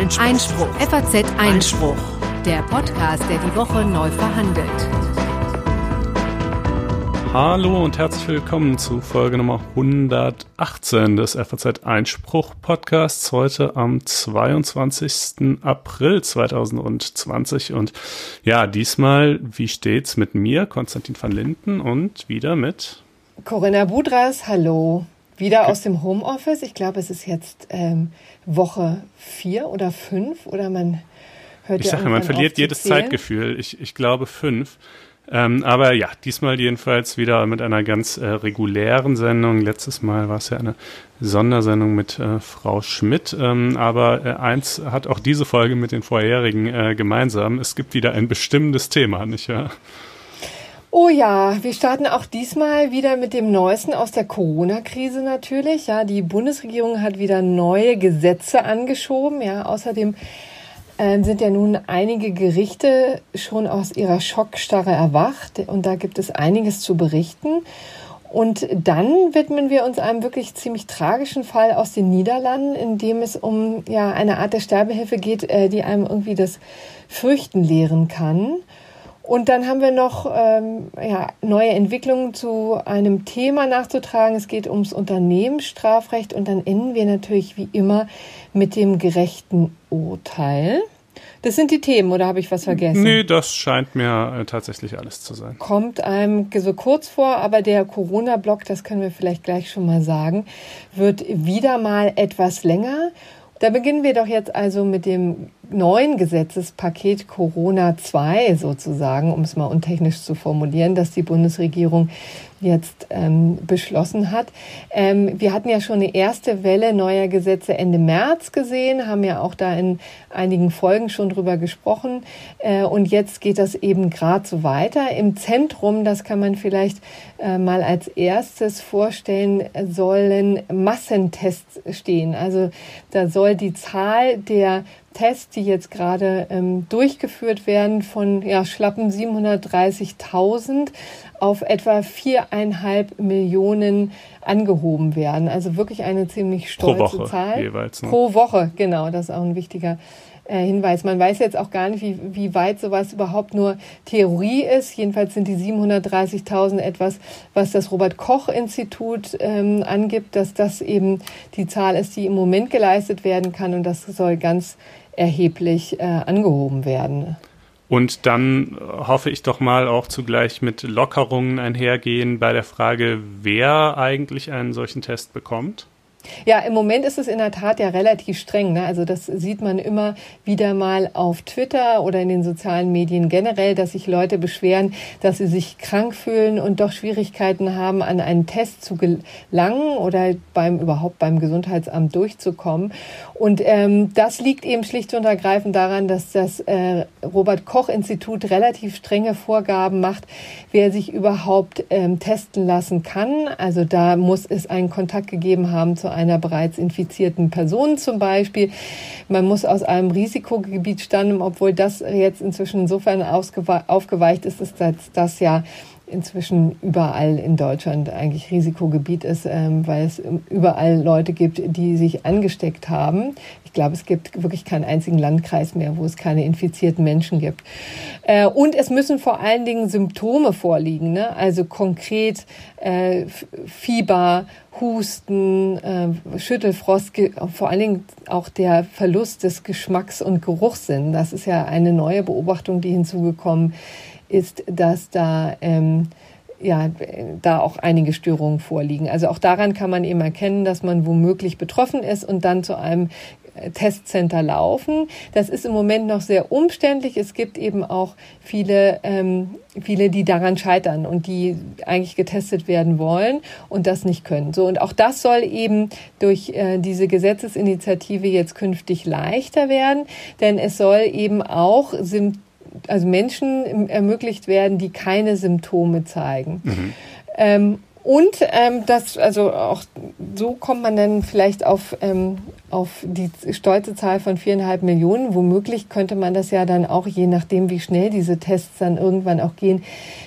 Einspruch. Einspruch. FAZ Einspruch. Der Podcast, der die Woche neu verhandelt. Hallo und herzlich willkommen zu Folge Nummer 118 des FAZ Einspruch Podcasts heute am 22. April 2020 und ja, diesmal, wie steht's mit mir, Konstantin van Linden und wieder mit Corinna Budras, hallo. Wieder aus dem Homeoffice. Ich glaube, es ist jetzt ähm, Woche vier oder fünf oder man hört ich ja sage, man verliert jedes zählen. Zeitgefühl. Ich, ich glaube fünf. Ähm, aber ja, diesmal jedenfalls wieder mit einer ganz äh, regulären Sendung. Letztes Mal war es ja eine Sondersendung mit äh, Frau Schmidt. Ähm, aber äh, eins hat auch diese Folge mit den vorherigen äh, gemeinsam. Es gibt wieder ein bestimmendes Thema, nicht wahr? Oh ja, wir starten auch diesmal wieder mit dem Neuesten aus der Corona-Krise natürlich. Ja, die Bundesregierung hat wieder neue Gesetze angeschoben. Ja, außerdem äh, sind ja nun einige Gerichte schon aus ihrer Schockstarre erwacht und da gibt es einiges zu berichten. Und dann widmen wir uns einem wirklich ziemlich tragischen Fall aus den Niederlanden, in dem es um ja eine Art der Sterbehilfe geht, äh, die einem irgendwie das Fürchten lehren kann. Und dann haben wir noch ähm, ja, neue Entwicklungen zu einem Thema nachzutragen. Es geht ums Unternehmensstrafrecht und dann enden wir natürlich wie immer mit dem gerechten Urteil. Das sind die Themen, oder habe ich was vergessen? Nee, das scheint mir äh, tatsächlich alles zu sein. Kommt einem so kurz vor, aber der Corona-Block, das können wir vielleicht gleich schon mal sagen, wird wieder mal etwas länger. Da beginnen wir doch jetzt also mit dem neuen Gesetzespaket Corona 2 sozusagen, um es mal untechnisch zu formulieren, dass die Bundesregierung jetzt ähm, beschlossen hat. Ähm, wir hatten ja schon eine erste Welle neuer Gesetze Ende März gesehen, haben ja auch da in einigen Folgen schon drüber gesprochen. Äh, und jetzt geht das eben gerade so weiter. Im Zentrum, das kann man vielleicht äh, mal als erstes vorstellen, sollen Massentests stehen. Also da soll die Zahl der Tests, die jetzt gerade ähm, durchgeführt werden, von ja, schlappen 730.000 auf etwa viereinhalb Millionen angehoben werden. Also wirklich eine ziemlich stolze Pro Woche Zahl. jeweils. Ne? Pro Woche, genau. Das ist auch ein wichtiger äh, Hinweis. Man weiß jetzt auch gar nicht, wie, wie weit sowas überhaupt nur Theorie ist. Jedenfalls sind die 730.000 etwas, was das Robert-Koch-Institut ähm, angibt, dass das eben die Zahl ist, die im Moment geleistet werden kann. Und das soll ganz erheblich äh, angehoben werden. Und dann hoffe ich doch mal auch zugleich mit Lockerungen einhergehen bei der Frage, wer eigentlich einen solchen Test bekommt. Ja, im Moment ist es in der Tat ja relativ streng. Ne? Also das sieht man immer wieder mal auf Twitter oder in den sozialen Medien generell, dass sich Leute beschweren, dass sie sich krank fühlen und doch Schwierigkeiten haben, an einen Test zu gelangen oder beim überhaupt beim Gesundheitsamt durchzukommen. Und ähm, das liegt eben schlicht und ergreifend daran, dass das äh, Robert Koch Institut relativ strenge Vorgaben macht, wer sich überhaupt ähm, testen lassen kann. Also da muss es einen Kontakt gegeben haben zu einer bereits infizierten Person zum Beispiel. Man muss aus einem Risikogebiet stammen, obwohl das jetzt inzwischen insofern aufgeweicht ist, ist, dass das ja inzwischen überall in Deutschland eigentlich Risikogebiet ist, ähm, weil es überall Leute gibt, die sich angesteckt haben. Ich glaube, es gibt wirklich keinen einzigen Landkreis mehr, wo es keine infizierten Menschen gibt. Äh, und es müssen vor allen Dingen Symptome vorliegen, ne? also konkret äh, Fieber, Husten, äh, Schüttelfrost, vor allen Dingen auch der Verlust des Geschmacks- und Geruchssinn. Das ist ja eine neue Beobachtung, die hinzugekommen ist, dass da ähm, ja, da auch einige Störungen vorliegen. Also auch daran kann man eben erkennen, dass man womöglich betroffen ist und dann zu einem äh, Testcenter laufen. Das ist im Moment noch sehr umständlich. Es gibt eben auch viele, ähm, viele, die daran scheitern und die eigentlich getestet werden wollen und das nicht können. So und auch das soll eben durch äh, diese Gesetzesinitiative jetzt künftig leichter werden, denn es soll eben auch Symptome also Menschen ermöglicht werden, die keine Symptome zeigen. Mhm. Ähm, Und ähm, das, also auch so kommt man dann vielleicht auf, ähm, auf die stolze Zahl von viereinhalb Millionen. Womöglich könnte man das ja dann auch, je nachdem, wie schnell diese Tests dann irgendwann auch gehen,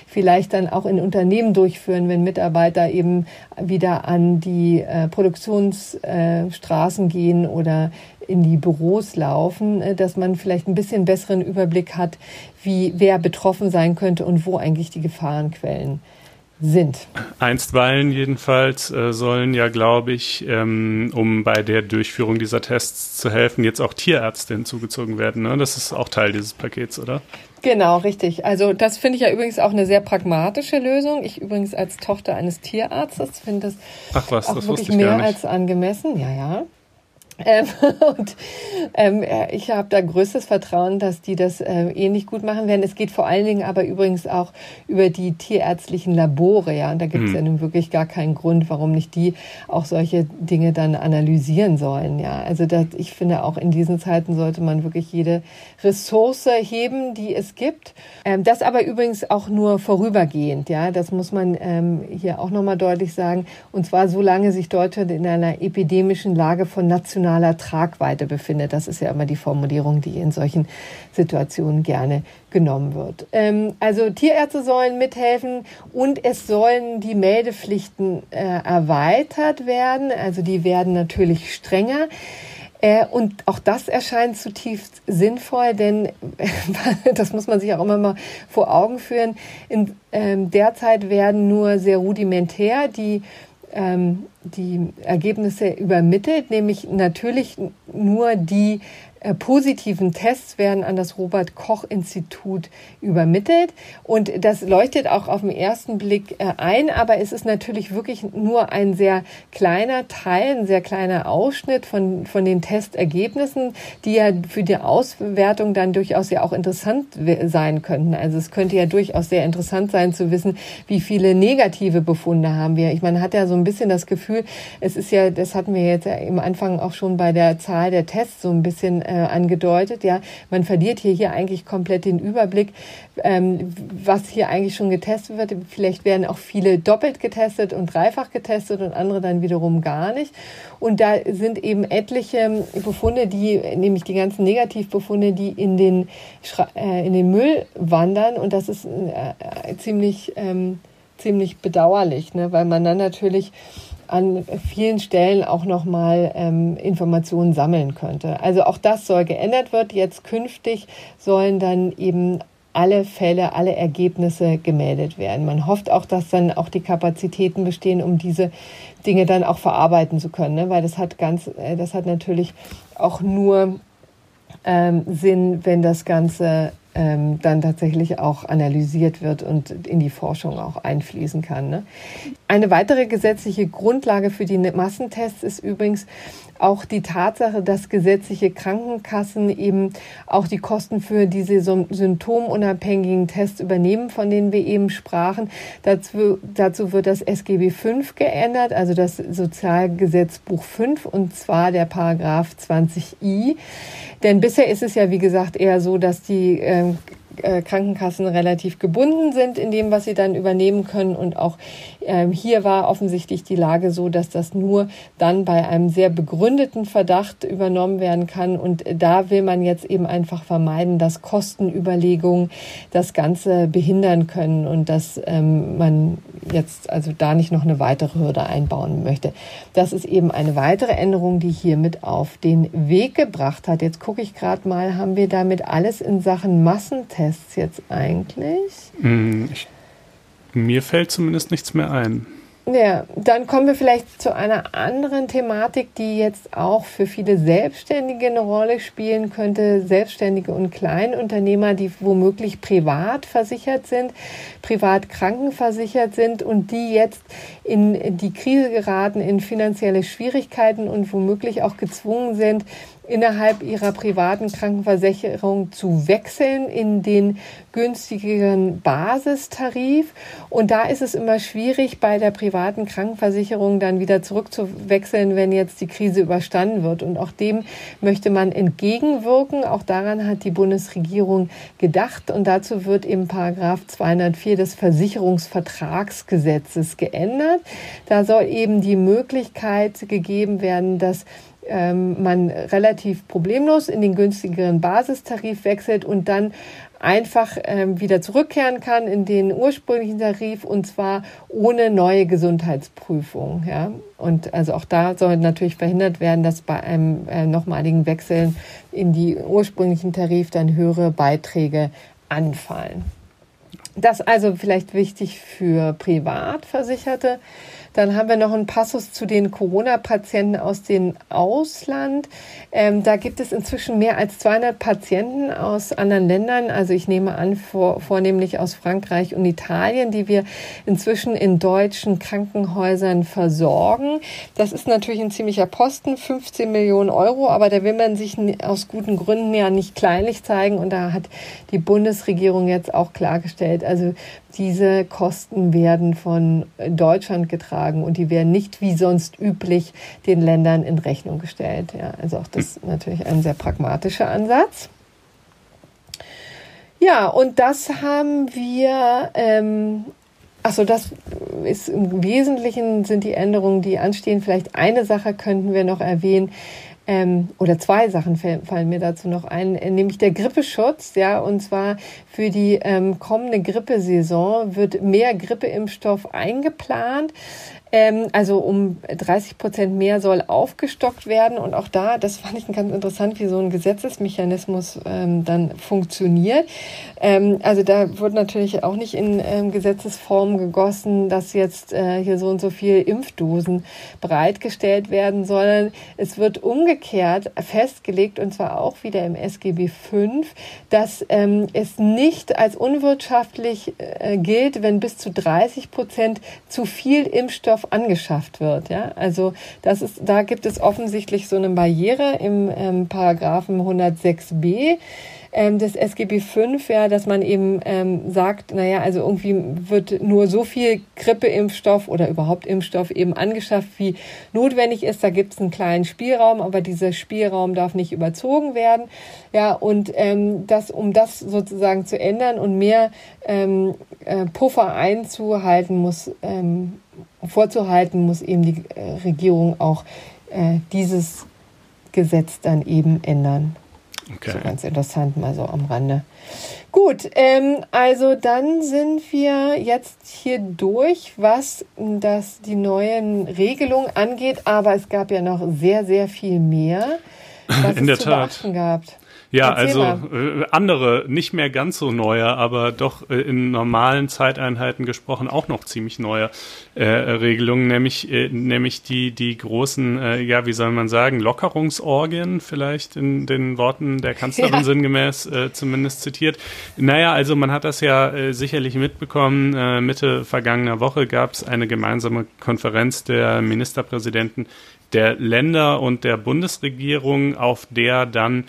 vielleicht dann auch in Unternehmen durchführen, wenn Mitarbeiter eben wieder an die äh, Produktionsstraßen äh, gehen oder in die Büros laufen, äh, dass man vielleicht ein bisschen besseren Überblick hat, wie wer betroffen sein könnte und wo eigentlich die Gefahrenquellen sind. Einstweilen jedenfalls äh, sollen ja, glaube ich, ähm, um bei der Durchführung dieser Tests zu helfen, jetzt auch Tierärzte hinzugezogen werden. Ne? Das ist auch Teil dieses Pakets, oder? Genau, richtig. Also das finde ich ja übrigens auch eine sehr pragmatische Lösung. Ich übrigens als Tochter eines Tierarztes finde das Ach was, auch das wirklich mehr als angemessen. Ja, ja. Ähm, und ähm, äh, ich habe da größtes Vertrauen, dass die das äh, ähnlich gut machen werden. Es geht vor allen Dingen aber übrigens auch über die tierärztlichen Labore, ja. Und da gibt es mhm. ja nun wirklich gar keinen Grund, warum nicht die auch solche Dinge dann analysieren sollen, ja. Also das, ich finde auch in diesen Zeiten sollte man wirklich jede Ressource heben, die es gibt. Ähm, das aber übrigens auch nur vorübergehend, ja. Das muss man ähm, hier auch nochmal deutlich sagen. Und zwar solange sich Deutschland in einer epidemischen Lage von nationalen nationaler Tragweite befindet. Das ist ja immer die Formulierung, die in solchen Situationen gerne genommen wird. Ähm, also Tierärzte sollen mithelfen und es sollen die Meldepflichten äh, erweitert werden. Also die werden natürlich strenger. Äh, und auch das erscheint zutiefst sinnvoll, denn das muss man sich auch immer mal vor Augen führen. In, ähm, derzeit werden nur sehr rudimentär die ähm, die Ergebnisse übermittelt, nämlich natürlich nur die positiven Tests werden an das Robert Koch Institut übermittelt und das leuchtet auch auf den ersten Blick äh, ein, aber es ist natürlich wirklich nur ein sehr kleiner Teil, ein sehr kleiner Ausschnitt von, von den Testergebnissen, die ja für die Auswertung dann durchaus ja auch interessant sein könnten. Also es könnte ja durchaus sehr interessant sein zu wissen, wie viele negative Befunde haben wir. Ich meine, hat ja so ein bisschen das Gefühl, es ist ja, das hatten wir jetzt ja im Anfang auch schon bei der Zahl der Tests so ein bisschen äh, angedeutet. Ja, man verliert hier, hier eigentlich komplett den Überblick, ähm, was hier eigentlich schon getestet wird. Vielleicht werden auch viele doppelt getestet und dreifach getestet und andere dann wiederum gar nicht. Und da sind eben etliche Befunde, die, nämlich die ganzen Negativbefunde, die in den, äh, in den Müll wandern. Und das ist äh, ziemlich, ähm, ziemlich bedauerlich, ne? weil man dann natürlich an vielen Stellen auch nochmal ähm, Informationen sammeln könnte. Also auch das soll geändert wird. Jetzt künftig sollen dann eben alle Fälle, alle Ergebnisse gemeldet werden. Man hofft auch, dass dann auch die Kapazitäten bestehen, um diese Dinge dann auch verarbeiten zu können, ne? weil das hat ganz, äh, das hat natürlich auch nur ähm, Sinn, wenn das Ganze ähm, dann tatsächlich auch analysiert wird und in die Forschung auch einfließen kann. Ne? Eine weitere gesetzliche Grundlage für die Massentests ist übrigens auch die Tatsache, dass gesetzliche Krankenkassen eben auch die Kosten für diese symptomunabhängigen Tests übernehmen, von denen wir eben sprachen. Dazu, dazu wird das SGB V geändert, also das Sozialgesetzbuch 5, und zwar der Paragraph 20i. Denn bisher ist es ja, wie gesagt, eher so, dass die äh, äh, Krankenkassen relativ gebunden sind in dem, was sie dann übernehmen können. Und auch ähm, hier war offensichtlich die Lage so, dass das nur dann bei einem sehr begründeten Verdacht übernommen werden kann. Und da will man jetzt eben einfach vermeiden, dass Kostenüberlegungen das Ganze behindern können und dass ähm, man jetzt also da nicht noch eine weitere Hürde einbauen möchte. Das ist eben eine weitere Änderung, die hiermit auf den Weg gebracht hat. Jetzt gucke ich gerade mal, haben wir damit alles in Sachen Massentests Tests jetzt eigentlich? Hm, ich, mir fällt zumindest nichts mehr ein. Ja, dann kommen wir vielleicht zu einer anderen Thematik, die jetzt auch für viele Selbstständige eine Rolle spielen könnte. Selbstständige und Kleinunternehmer, die womöglich privat versichert sind, privat krankenversichert sind und die jetzt in die Krise geraten, in finanzielle Schwierigkeiten und womöglich auch gezwungen sind, innerhalb ihrer privaten Krankenversicherung zu wechseln in den günstigeren Basistarif. Und da ist es immer schwierig, bei der privaten Krankenversicherung dann wieder zurückzuwechseln, wenn jetzt die Krise überstanden wird. Und auch dem möchte man entgegenwirken. Auch daran hat die Bundesregierung gedacht. Und dazu wird eben Paragraph 204 des Versicherungsvertragsgesetzes geändert. Da soll eben die Möglichkeit gegeben werden, dass ähm, man relativ problemlos in den günstigeren Basistarif wechselt und dann einfach ähm, wieder zurückkehren kann in den ursprünglichen Tarif und zwar ohne neue Gesundheitsprüfung. Ja? Und also auch da soll natürlich verhindert werden, dass bei einem äh, nochmaligen Wechsel in die ursprünglichen Tarif dann höhere Beiträge anfallen. Das also vielleicht wichtig für Privatversicherte. Dann haben wir noch einen Passus zu den Corona-Patienten aus dem Ausland. Ähm, da gibt es inzwischen mehr als 200 Patienten aus anderen Ländern. Also ich nehme an, vor, vornehmlich aus Frankreich und Italien, die wir inzwischen in deutschen Krankenhäusern versorgen. Das ist natürlich ein ziemlicher Posten, 15 Millionen Euro, aber da will man sich aus guten Gründen ja nicht kleinlich zeigen. Und da hat die Bundesregierung jetzt auch klargestellt, also diese Kosten werden von Deutschland getragen und die werden nicht wie sonst üblich den Ländern in Rechnung gestellt. Ja, also auch das ist natürlich ein sehr pragmatischer Ansatz. Ja, und das haben wir, ähm, achso, das ist im Wesentlichen sind die Änderungen, die anstehen. Vielleicht eine Sache könnten wir noch erwähnen. Ähm, oder zwei Sachen fallen mir dazu noch ein, äh, nämlich der Grippeschutz, ja, und zwar für die ähm, kommende Grippesaison wird mehr Grippeimpfstoff eingeplant. Ähm, also um 30 Prozent mehr soll aufgestockt werden. Und auch da, das fand ich ganz interessant, wie so ein Gesetzesmechanismus ähm, dann funktioniert. Ähm, also da wird natürlich auch nicht in ähm, Gesetzesform gegossen, dass jetzt äh, hier so und so viel Impfdosen bereitgestellt werden, sondern es wird umgekehrt festgelegt, und zwar auch wieder im SGB V, dass ähm, es nicht als unwirtschaftlich äh, gilt, wenn bis zu 30 Prozent zu viel Impfstoff angeschafft wird. Ja? Also das ist, da gibt es offensichtlich so eine Barriere im ähm, Paragraphen 106b ähm, des SGB V, ja, dass man eben ähm, sagt, naja, also irgendwie wird nur so viel Grippeimpfstoff oder überhaupt Impfstoff eben angeschafft, wie notwendig ist. Da gibt es einen kleinen Spielraum, aber dieser Spielraum darf nicht überzogen werden. Ja, und ähm, das, um das sozusagen zu ändern und mehr ähm, äh, Puffer einzuhalten, muss ähm, vorzuhalten, muss eben die äh, Regierung auch äh, dieses Gesetz dann eben ändern. Okay. So ganz interessant mal so am Rande. Gut, ähm, also dann sind wir jetzt hier durch, was das die neuen Regelungen angeht, aber es gab ja noch sehr, sehr viel mehr, was In es der zu Tat. beachten gab. Ja, Erzähl also äh, andere, nicht mehr ganz so neue, aber doch äh, in normalen Zeiteinheiten gesprochen auch noch ziemlich neue äh, Regelungen, nämlich äh, nämlich die die großen, äh, ja, wie soll man sagen, Lockerungsorgien vielleicht in den Worten der Kanzlerin Ja. sinngemäß äh, zumindest zitiert. Naja, also man hat das ja äh, sicherlich mitbekommen. Äh, Mitte vergangener Woche gab es eine gemeinsame Konferenz der Ministerpräsidenten der Länder und der Bundesregierung, auf der dann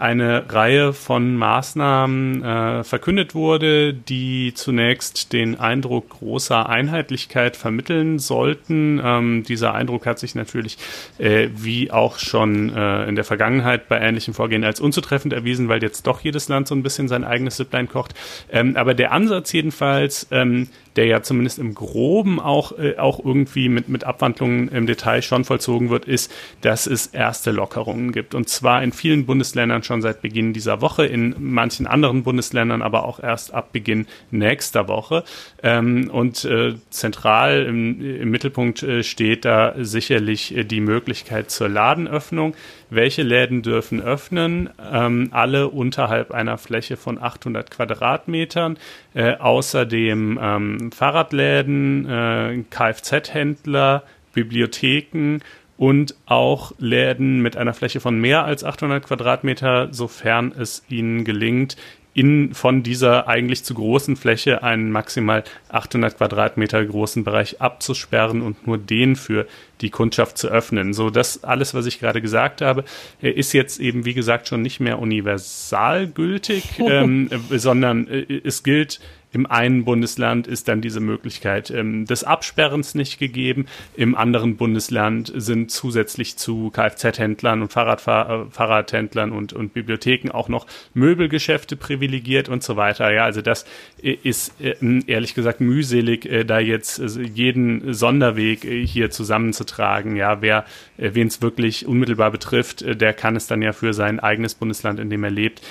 eine Reihe von Maßnahmen äh, verkündet wurde, die zunächst den Eindruck großer Einheitlichkeit vermitteln sollten. Ähm, dieser Eindruck hat sich natürlich, äh, wie auch schon äh, in der Vergangenheit bei ähnlichem Vorgehen, als unzutreffend erwiesen, weil jetzt doch jedes Land so ein bisschen sein eigenes Süpplein kocht. Ähm, aber der Ansatz jedenfalls, ähm, der ja zumindest im Groben auch, äh, auch irgendwie mit, mit Abwandlungen im Detail schon vollzogen wird, ist, dass es erste Lockerungen gibt. Und zwar in vielen Bundesländern schon seit Beginn dieser Woche, in manchen anderen Bundesländern aber auch erst ab Beginn nächster Woche. Ähm, und äh, zentral im, im Mittelpunkt äh, steht da sicherlich äh, die Möglichkeit zur Ladenöffnung. Welche Läden dürfen öffnen? Ähm, alle unterhalb einer Fläche von 800 Quadratmetern. Äh, außerdem ähm, Fahrradläden, äh, Kfz-Händler, Bibliotheken und auch Läden mit einer Fläche von mehr als 800 Quadratmeter, sofern es ihnen gelingt, in, von dieser eigentlich zu großen Fläche einen maximal 800 Quadratmeter großen Bereich abzusperren und nur den für die Kundschaft zu öffnen. So, das alles, was ich gerade gesagt habe, äh, ist jetzt eben, wie gesagt, schon nicht mehr universal gültig, ähm, sondern äh, es gilt im einen Bundesland ist dann diese Möglichkeit ähm, des Absperrens nicht gegeben. Im anderen Bundesland sind zusätzlich zu Kfz-Händlern und Fahrradfahr äh, Fahrradhändlern und, und Bibliotheken auch noch Möbelgeschäfte privilegiert und so weiter. Ja, also das ist äh, ehrlich gesagt mühselig, äh, da jetzt äh, jeden Sonderweg äh, hier zusammenzutragen. Ja, wer äh, wen es wirklich unmittelbar betrifft, der kann es dann ja für sein eigenes Bundesland, in dem er lebt,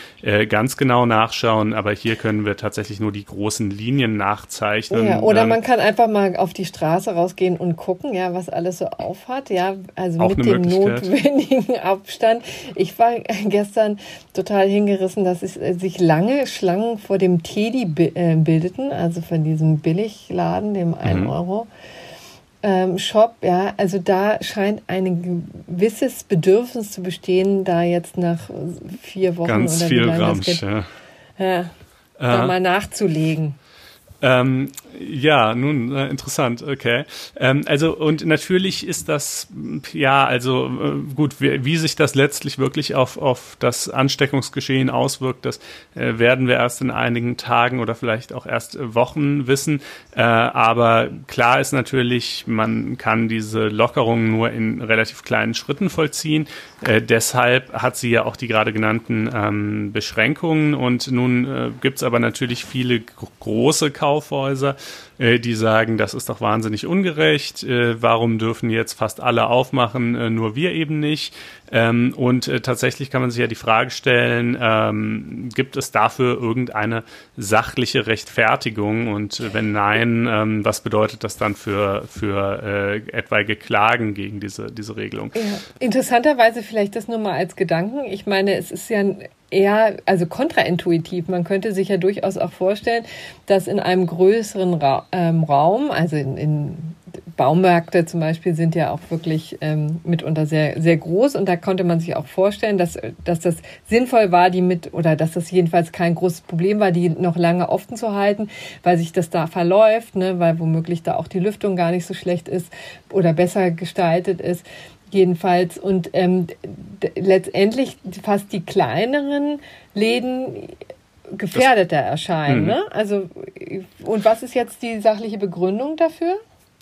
ganz genau nachschauen. Aber hier können wir tatsächlich nur die großen großen Linien nachzeichnen. Ja, oder ähm, man kann einfach mal auf die Straße rausgehen und gucken, ja, was alles so aufhat, ja, also mit dem notwendigen Abstand. Ich war gestern total hingerissen, dass es, äh, sich lange Schlangen vor dem Teddy äh, bildeten, also von diesem Billigladen, dem 1 mhm. Euro. Ähm, Shop, ja, also da scheint ein gewisses Bedürfnis zu bestehen, da jetzt nach vier Wochen Ganz oder viel Ramsch, ja. ja da mal nachzulegen. Ähm, ja, nun, äh, interessant, okay. Ähm, also, und natürlich ist das, ja, also äh, gut, wie, wie, sich das letztlich wirklich auf, auf das Ansteckungsgeschehen auswirkt, das äh, werden wir erst in einigen Tagen oder vielleicht auch erst Wochen wissen. Äh, aber klar ist natürlich, man kann diese Lockerungen nur in relativ kleinen Schritten vollziehen. Äh, deshalb hat sie ja auch die gerade genannten ähm, Beschränkungen und nun äh, gibt es aber natürlich viele große Kaufhäuser, äh, die sagen, das ist doch wahnsinnig ungerecht, äh, warum dürfen jetzt fast alle aufmachen, äh, nur wir eben nicht. Ähm, und tatsächlich kann man sich ja die Frage stellen, ähm, gibt es dafür irgendeine sachliche Rechtfertigung? Und wenn nein, ähm, was bedeutet das dann für, für etwaige Klagen gegen diese, diese Regelung? Interessanterweise vielleicht das nur mal als Gedanken. Ich meine, es ist ja eher, also kontraintuitiv. Man könnte sich ja durchaus auch vorstellen, dass in einem größeren Ra ähm, Raum, also in, in Baumärkte zum Beispiel sind ja auch wirklich ähm, mitunter sehr, sehr groß und da konnte man sich auch vorstellen, dass, dass das sinnvoll war, die mit, oder dass das jedenfalls kein großes Problem war, die noch lange offen zu halten, weil sich das da verläuft, ne, weil womöglich da auch die Lüftung gar nicht so schlecht ist oder besser gestaltet ist jedenfalls. Und ähm, letztendlich fast die kleineren Läden gefährdeter erscheinen. Mhm. Ne? Also, und was ist jetzt die sachliche Begründung dafür?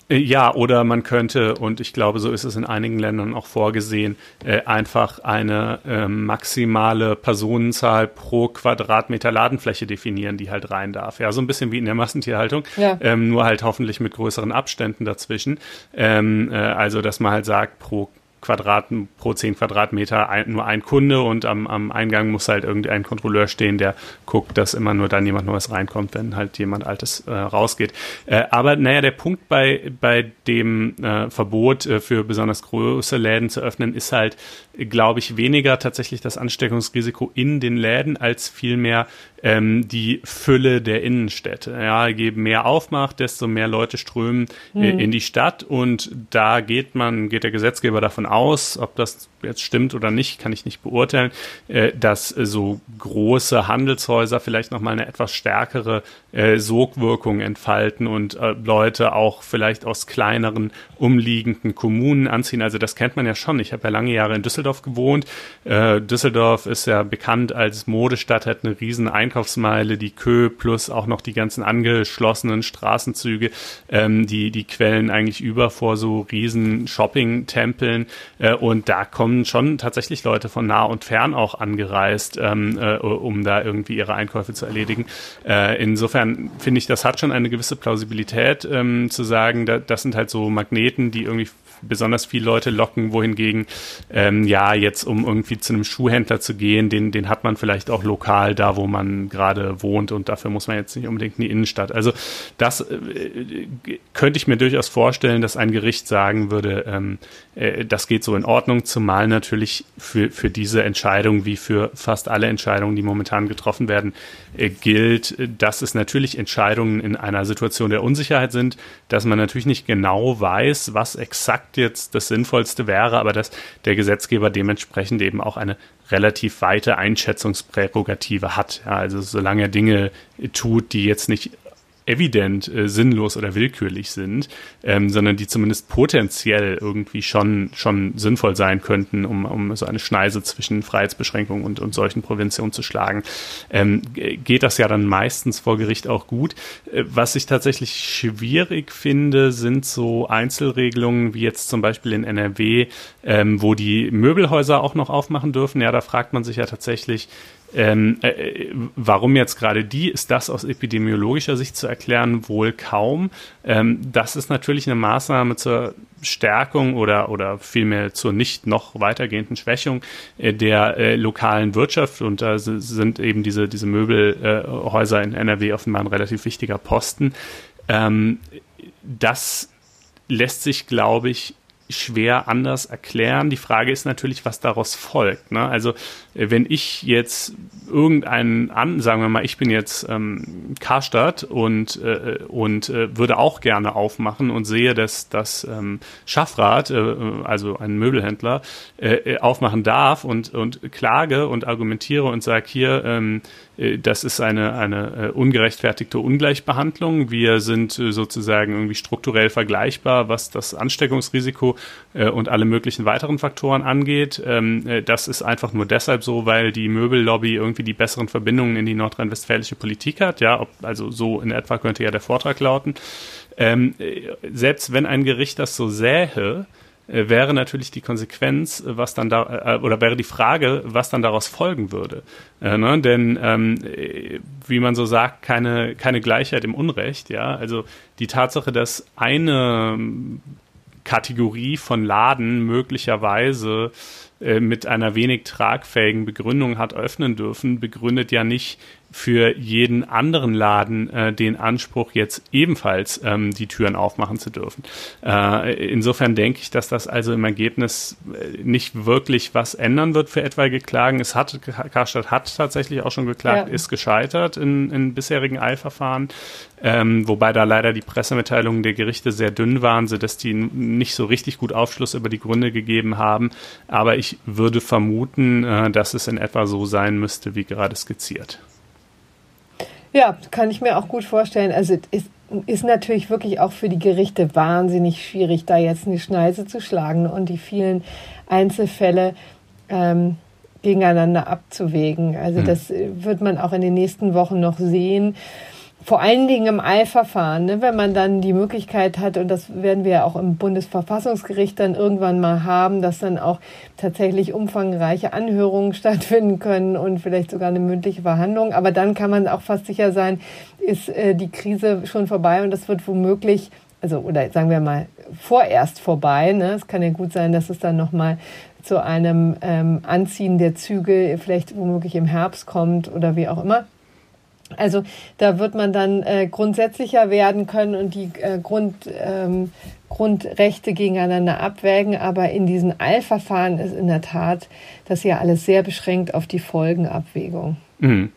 Äh, ja, oder man könnte, und ich glaube, so ist es in einigen Ländern auch vorgesehen, äh, einfach eine äh, maximale Personenzahl pro Quadratmeter Ladenfläche definieren, die halt rein darf. Ja, so ein bisschen wie in der Massentierhaltung, ja. ähm, nur halt hoffentlich mit größeren Abständen dazwischen. Ähm, äh, also, dass man halt sagt, pro Quadrat, pro 10 Quadratmeter ein, nur ein Kunde und am, am Eingang muss halt irgendein Kontrolleur stehen, der guckt, dass immer nur dann jemand Neues reinkommt, wenn halt jemand Altes äh, rausgeht. Äh, aber naja, der Punkt bei, bei dem äh, Verbot äh, für besonders große Läden zu öffnen ist halt, glaube ich, weniger tatsächlich das Ansteckungsrisiko in den Läden als vielmehr ähm, die Fülle der Innenstädte. Ja, je mehr aufmacht, desto mehr Leute strömen äh, mhm. in die Stadt und da geht man, geht der Gesetzgeber davon aus, ob das jetzt stimmt oder nicht, kann ich nicht beurteilen, äh, dass äh, so große Handelshäuser vielleicht nochmal eine etwas stärkere äh, Sogwirkung entfalten und Leute auch vielleicht aus kleineren umliegenden Kommunen anziehen. Also das kennt man ja schon. Ich habe ja lange Jahre in Düsseldorf gewohnt. Düsseldorf ist ja bekannt als Modestadt, hat eine riesen Einkaufsmeile, die Kö plus auch noch die ganzen angeschlossenen Straßenzüge, ähm, die, die quellen eigentlich über vor so riesen Shopping-Tempeln und da kommen schon tatsächlich Leute von nah und fern auch angereist, ähm, äh, um da irgendwie ihre Einkäufe zu erledigen. Äh, insofern finde ich, das hat schon eine gewisse Plausibilität, ähm, zu sagen, da, das sind halt so Magneten, die irgendwie besonders viele Leute locken, wohingegen, ähm, ja, jetzt um irgendwie zu einem Schuhhändler zu gehen, den, den hat man vielleicht auch lokal da, wo man gerade wohnt und dafür muss man jetzt nicht unbedingt in die Innenstadt. Also das äh, könnte ich mir durchaus vorstellen, dass ein Gericht sagen würde, ähm, äh, das geht so in Ordnung, zumal natürlich für, für diese Entscheidung wie für fast alle Entscheidungen, die momentan getroffen werden, gilt, dass es natürlich Entscheidungen in einer Situation der Unsicherheit sind, dass man natürlich nicht genau weiß, was exakt jetzt das Sinnvollste wäre, aber dass der Gesetzgeber dementsprechend eben auch eine relativ weite Einschätzungsprärogative hat. Ja, also solange er Dinge tut, die jetzt nicht evident äh, sinnlos oder willkürlich sind, ähm, sondern die zumindest potenziell irgendwie schon, schon sinnvoll sein könnten, um, um so eine Schneise zwischen Freiheitsbeschränkung und, und solchen Prävention zu schlagen, ähm, geht das ja dann meistens vor Gericht auch gut. Äh, was ich tatsächlich schwierig finde, sind so Einzelregelungen wie jetzt zum Beispiel in NRW, ähm, wo die Möbelhäuser auch noch aufmachen dürfen. Ja, da fragt man sich ja tatsächlich, ähm, äh, warum jetzt gerade die? Ist das aus epidemiologischer Sicht zu erklären? Wohl kaum. Ähm, das ist natürlich eine Maßnahme zur Stärkung oder, oder vielmehr zur nicht noch weitergehenden Schwächung äh, der äh, lokalen Wirtschaft. Und da sind eben diese, diese Möbelhäuser in NRW offenbar ein relativ wichtiger Posten. Ähm, das lässt sich, glaube ich, schwer anders erklären. Die Frage ist natürlich, was daraus folgt. Ne? Also äh, wenn ich jetzt irgendeinen an, sagen wir mal, ich bin jetzt ähm, Karstadt und äh, und äh, würde auch gerne aufmachen und sehe, dass das ähm, Schaffrad, äh, also ein Möbelhändler, äh, äh, aufmachen darf und und klage und argumentiere und sage hier ähm, äh, das ist eine, eine äh, ungerechtfertigte Ungleichbehandlung. Wir sind äh, sozusagen irgendwie strukturell vergleichbar, was das Ansteckungsrisiko und alle möglichen weiteren Faktoren angeht. Ähm, das ist einfach nur deshalb so, weil die Möbellobby irgendwie die besseren Verbindungen in die nordrhein-westfälische Politik hat. Ja, also so in etwa könnte ja der Vortrag lauten. Ähm, selbst wenn ein Gericht das so sähe, äh, wäre natürlich die Konsequenz, was dann da, äh, oder wäre die Frage, was dann daraus folgen würde. Äh, ne? Denn ähm, wie man so sagt, keine, keine Gleichheit im Unrecht, ja. Also die Tatsache, dass eine Kategorie von Laden möglicherweise äh, mit einer wenig tragfähigen Begründung hat öffnen dürfen, begründet ja nicht für jeden anderen Laden äh, den Anspruch, jetzt ebenfalls ähm, die Türen aufmachen zu dürfen. Äh, insofern denke ich, dass das also im Ergebnis äh, nicht wirklich was ändern wird für etwaige Klagen. Es hat, Karstadt hat tatsächlich auch schon geklagt, ja. ist gescheitert in, in bisherigen Eilverfahren, ähm, wobei da leider die Pressemitteilungen der Gerichte sehr dünn waren, sodass die nicht so richtig gut Aufschluss über die Gründe gegeben haben. Aber ich würde vermuten, äh, dass es in etwa so sein müsste, wie gerade skizziert. Ja, kann ich mir auch gut vorstellen. Also es ist natürlich wirklich auch für die Gerichte wahnsinnig schwierig, da jetzt eine Schneise zu schlagen und die vielen Einzelfälle ähm, gegeneinander abzuwägen. Also hm. das wird man auch in den nächsten Wochen noch sehen vor allen Dingen im Eilverfahren, ne, wenn man dann die Möglichkeit hat, und das werden wir ja auch im Bundesverfassungsgericht dann irgendwann mal haben, dass dann auch tatsächlich umfangreiche Anhörungen stattfinden können und vielleicht sogar eine mündliche Verhandlung. Aber dann kann man auch fast sicher sein, ist äh, die Krise schon vorbei und das wird womöglich, also oder sagen wir mal vorerst vorbei. Ne? Es kann ja gut sein, dass es dann nochmal zu einem ähm, Anziehen der Zügel vielleicht womöglich im Herbst kommt oder wie auch immer. Also da wird man dann äh, grundsätzlicher werden können und die äh, Grund, ähm, Grundrechte gegeneinander abwägen. Aber in diesen Eilverfahren ist in der Tat das ja alles sehr beschränkt auf die Folgenabwägung. Mhm.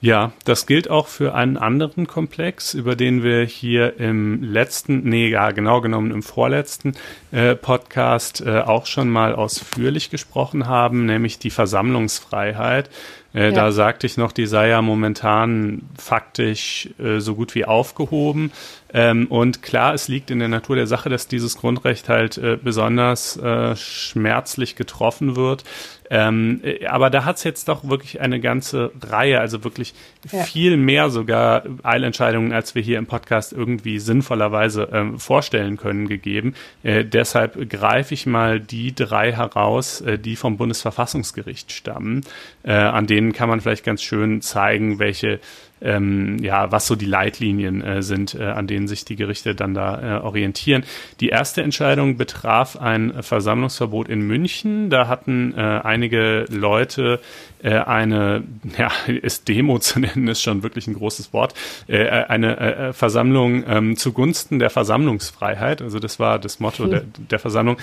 Ja, das gilt auch für einen anderen Komplex, über den wir hier im letzten, nee, ja, genau genommen im vorletzten äh, Podcast äh, auch schon mal ausführlich gesprochen haben, nämlich die Versammlungsfreiheit. Äh, ja. Da sagte ich noch, die sei ja momentan faktisch äh, so gut wie aufgehoben. Ähm, und klar, es liegt in der Natur der Sache, dass dieses Grundrecht halt äh, besonders äh, schmerzlich getroffen wird. Ähm, äh, aber da hat es jetzt doch wirklich eine ganze Reihe, also wirklich ja. viel mehr sogar Eilentscheidungen, als wir hier im Podcast irgendwie sinnvollerweise ähm, vorstellen können, gegeben. Äh, deshalb greife ich mal die drei heraus, äh, die vom Bundesverfassungsgericht stammen. Äh, an denen kann man vielleicht ganz schön zeigen, welche ähm, ja, was so die Leitlinien äh, sind, äh, an denen sich die Gerichte dann da äh, orientieren. Die erste Entscheidung betraf ein Versammlungsverbot in München. Da hatten äh, einige Leute äh, eine, ja, ist Demo zu nennen, ist schon wirklich ein großes Wort, äh, eine Versammlung ähm, zugunsten der Versammlungsfreiheit. Also das war das Motto der, der Versammlung.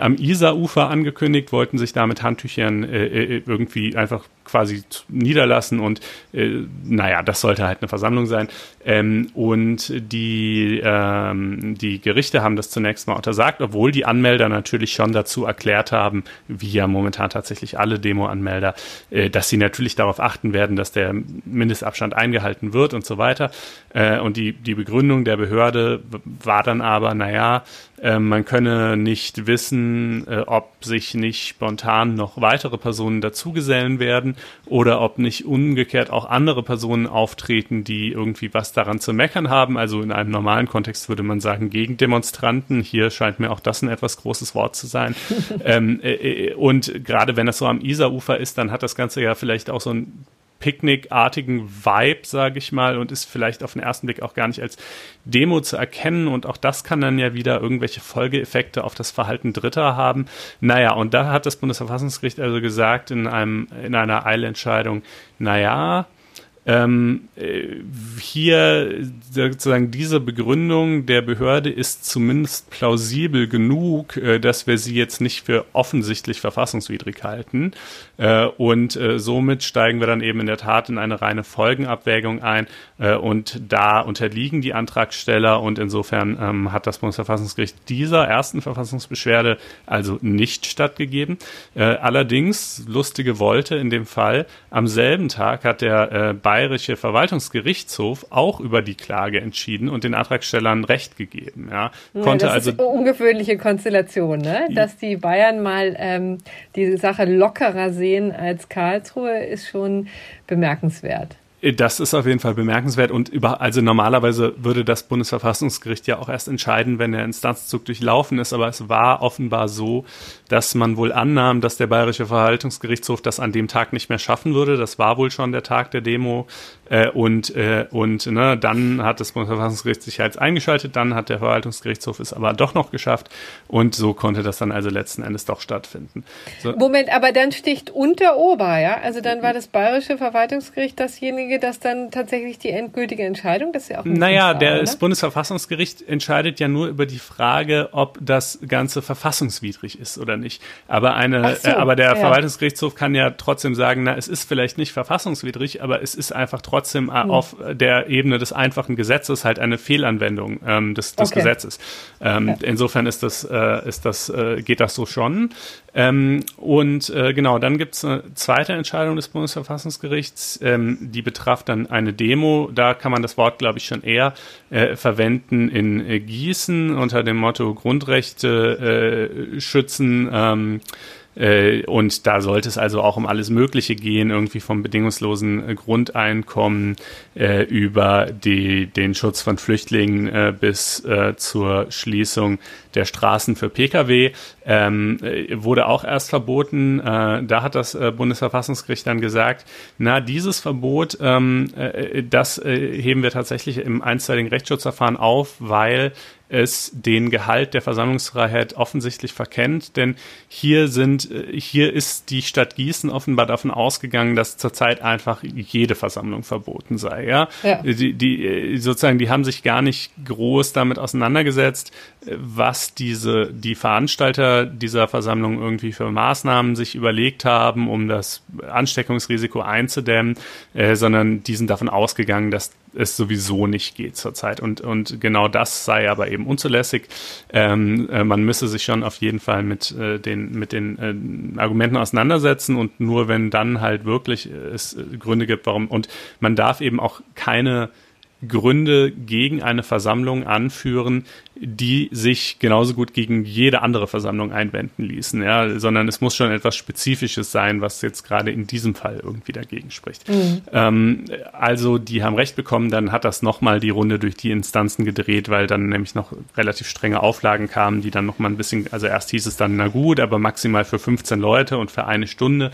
Am Isarufer angekündigt, wollten sich da mit Handtüchern irgendwie einfach quasi niederlassen und äh, naja, das sollte halt eine Versammlung sein. Ähm, und die, ähm, die Gerichte haben das zunächst mal untersagt, obwohl die Anmelder natürlich schon dazu erklärt haben, wie ja momentan tatsächlich alle Demo-Anmelder, äh, dass sie natürlich darauf achten werden, dass der Mindestabstand eingehalten wird und so weiter. Äh, und die, die Begründung der Behörde war dann aber, naja, äh, man könne nicht wissen, äh, ob sich nicht spontan noch weitere Personen dazugesellen werden oder ob nicht umgekehrt auch andere Personen auftreten, die irgendwie was daran zu meckern haben. Also in einem normalen Kontext würde man sagen Gegendemonstranten. Hier scheint mir auch das ein etwas großes Wort zu sein. ähm, äh, äh, und gerade wenn das so am Isarufer ist, dann hat das Ganze ja vielleicht auch so ein Picknickartigen Vibe, sage ich mal, und ist vielleicht auf den ersten Blick auch gar nicht als Demo zu erkennen. Und auch das kann dann ja wieder irgendwelche Folgeeffekte auf das Verhalten Dritter haben. Naja, und da hat das Bundesverfassungsgericht also gesagt in einem in einer Eilentscheidung, naja, ähm, äh, hier sozusagen diese Begründung der Behörde ist zumindest plausibel genug, äh, dass wir sie jetzt nicht für offensichtlich verfassungswidrig halten. Äh, und äh, somit steigen wir dann eben in der Tat in eine reine Folgenabwägung ein. Äh, und da unterliegen die Antragsteller und insofern ähm, hat das Bundesverfassungsgericht dieser ersten Verfassungsbeschwerde also nicht stattgegeben. Äh, allerdings, lustige Wolte in dem Fall, am selben Tag hat der Bayerische Verwaltungsgerichtshof auch über die Klage entschieden und den Antragstellern Recht gegeben. Ja, konnte ja, das also ist eine ungewöhnliche Konstellation, ne? dass die Bayern mal ähm, die Sache lockerer sehen als Karlsruhe, ist schon bemerkenswert. Das ist auf jeden Fall bemerkenswert und über, also normalerweise würde das Bundesverfassungsgericht ja auch erst entscheiden, wenn der Instanzzug durchlaufen ist, aber es war offenbar so, dass man wohl annahm, dass der Bayerische Verwaltungsgerichtshof das an dem Tag nicht mehr schaffen würde. Das war wohl schon der Tag der Demo äh, und äh, und ne, dann hat das Bundesverfassungsgericht sich halt eingeschaltet, dann hat der Verwaltungsgerichtshof es aber doch noch geschafft und so konnte das dann also letzten Endes doch stattfinden. So. Moment, aber dann sticht unter Ober, ja? Also dann war das Bayerische Verwaltungsgericht dasjenige, das dann tatsächlich die endgültige Entscheidung, das ist ja auch Naja, der das Bundesverfassungsgericht entscheidet ja nur über die Frage, ob das Ganze verfassungswidrig ist oder nicht. Aber eine, so, äh, aber der ja. Verwaltungsgerichtshof kann ja trotzdem sagen, na, es ist vielleicht nicht verfassungswidrig, aber es ist einfach trotzdem äh, hm. auf der Ebene des einfachen Gesetzes halt eine Fehlanwendung ähm, des, des okay. Gesetzes. Ähm, ja. Insofern ist das, äh, ist das, äh, geht das so schon. Ähm, und äh, genau, dann gibt es eine zweite Entscheidung des Bundesverfassungsgerichts, ähm, die betraf dann eine Demo. Da kann man das Wort, glaube ich, schon eher äh, verwenden in äh, Gießen unter dem Motto Grundrechte äh, schützen. Ähm, äh, und da sollte es also auch um alles Mögliche gehen, irgendwie vom bedingungslosen äh, Grundeinkommen äh, über die, den Schutz von Flüchtlingen äh, bis äh, zur Schließung der Straßen für Pkw. Ähm, äh, wurde auch erst verboten. da hat das Bundesverfassungsgericht dann gesagt, na, dieses Verbot, ähm, das heben wir tatsächlich im einstweiligen Rechtsschutzverfahren auf, weil es den Gehalt der Versammlungsfreiheit offensichtlich verkennt, denn hier sind, äh, hier ist die Stadt Gießen offenbar davon ausgegangen, dass zurzeit einfach jede Versammlung verboten sei, ja. ja. Die, die, äh, sozusagen, die haben sich gar nicht groß damit auseinandergesetzt, äh, was diese, die Veranstalter dieser Versammlung irgendwie für Maßnahmen sich überlegt haben, um das Ansteckungsrisiko einzudämmen, äh, sondern die sind davon ausgegangen, dass es sowieso nicht geht zurzeit. Und, und genau das sei aber eben unzulässig. Ähm, äh, man müsse sich schon auf jeden Fall mit äh, den, mit den äh, Argumenten auseinandersetzen und nur wenn dann halt wirklich es Gründe gibt, warum. Und man darf eben auch keine Gründe gegen eine Versammlung anführen, die sich genauso gut gegen jede andere Versammlung einwenden ließen, ja, sondern es muss schon etwas Spezifisches sein, was jetzt gerade in diesem Fall irgendwie dagegen spricht. Mhm. Ähm, also die haben recht bekommen, dann hat das nochmal die Runde durch die Instanzen gedreht, weil dann nämlich noch relativ strenge Auflagen kamen, die dann nochmal ein bisschen, also erst hieß es dann, na gut, aber maximal für 15 Leute und für eine Stunde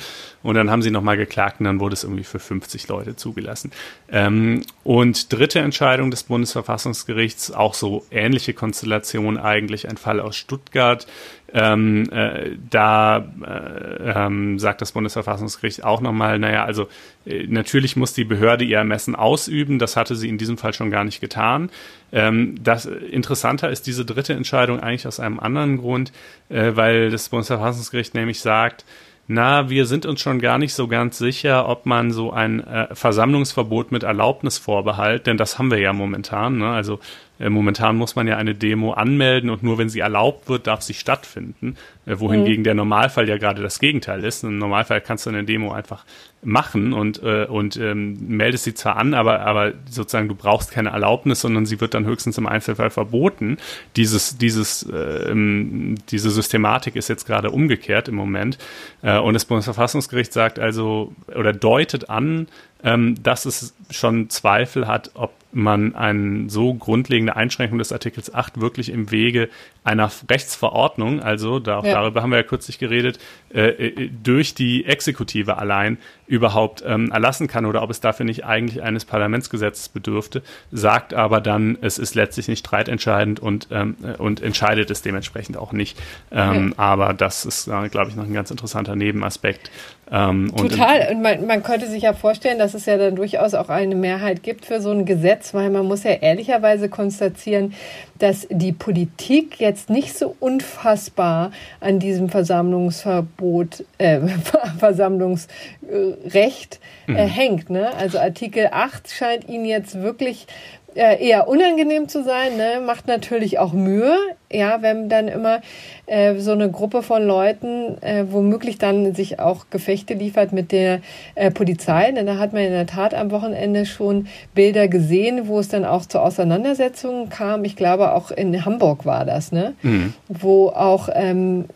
und dann haben sie nochmal geklagt und dann wurde es irgendwie für 50 Leute zugelassen. Ähm, und dritte Entscheidung des Bundesverfassungsgerichts, auch so ähnliche Konstellation eigentlich, ein Fall aus Stuttgart. Ähm, äh, da äh, ähm, sagt das Bundesverfassungsgericht auch nochmal, naja, also äh, natürlich muss die Behörde ihr Ermessen ausüben, das hatte sie in diesem Fall schon gar nicht getan. Ähm, das interessanter ist diese dritte Entscheidung eigentlich aus einem anderen Grund, äh, weil das Bundesverfassungsgericht nämlich sagt, na, wir sind uns schon gar nicht so ganz sicher, ob man so ein äh, Versammlungsverbot mit Erlaubnisvorbehalt, denn das haben wir ja momentan, ne? also äh, momentan muss man ja eine Demo anmelden und nur wenn sie erlaubt wird, darf sie stattfinden, äh, wohingegen mhm. der Normalfall ja gerade das Gegenteil ist. Im Normalfall kannst du eine Demo einfach machen und, äh, und ähm, meldest sie zwar an, aber, aber sozusagen du brauchst keine Erlaubnis, sondern sie wird dann höchstens im Einzelfall verboten. Dieses, dieses, äh, diese Systematik ist jetzt gerade umgekehrt im Moment. Äh, und das Bundesverfassungsgericht sagt also oder deutet an, ähm, dass es schon Zweifel hat, ob man eine so grundlegende Einschränkung des Artikels 8 wirklich im Wege einer Rechtsverordnung, also da, ja. darüber haben wir ja kürzlich geredet, äh, äh, durch die Exekutive allein überhaupt ähm, erlassen kann oder ob es dafür nicht eigentlich eines Parlamentsgesetzes bedürfte, sagt aber dann, es ist letztlich nicht streitentscheidend und, ähm, äh, und entscheidet es dementsprechend auch nicht. Ähm, okay. Aber das ist, äh, glaube ich, noch ein ganz interessanter Nebenaspekt. Ähm, Total. Und man, man könnte sich ja vorstellen, dass es ja dann durchaus auch eine Mehrheit gibt für so ein Gesetz, weil man muss ja ehrlicherweise konstatieren, dass die Politik jetzt nicht so unfassbar an diesem Versammlungsverbot, äh, Versammlungsrecht äh, mhm. hängt. Ne? Also Artikel 8 scheint ihnen jetzt wirklich äh, eher unangenehm zu sein, ne? macht natürlich auch Mühe, ja, wenn dann immer äh, so eine Gruppe von Leuten äh, womöglich dann sich auch Gefechte liefert mit der äh, Polizei. Denn da hat man in der Tat am Wochenende schon Bilder gesehen, wo es dann auch zu Auseinandersetzungen kam. Ich glaube, auch in Hamburg war das, ne? Mhm. Wo auch ähm,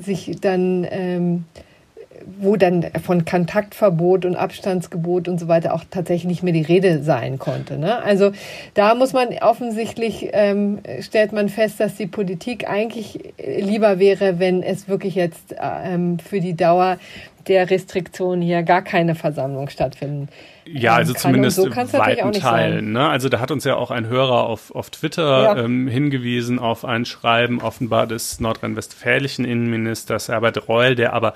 sich dann ähm, wo dann von Kontaktverbot und Abstandsgebot und so weiter auch tatsächlich nicht mehr die Rede sein konnte. Ne? Also da muss man offensichtlich, ähm, stellt man fest, dass die Politik eigentlich lieber wäre, wenn es wirklich jetzt ähm, für die Dauer der Restriktionen hier gar keine Versammlung stattfinden. Ja, also zumindest so weiten Teilen. Ne? Also da hat uns ja auch ein Hörer auf, auf Twitter ja. ähm, hingewiesen auf ein Schreiben offenbar des nordrhein-westfälischen Innenministers Herbert Reul, der aber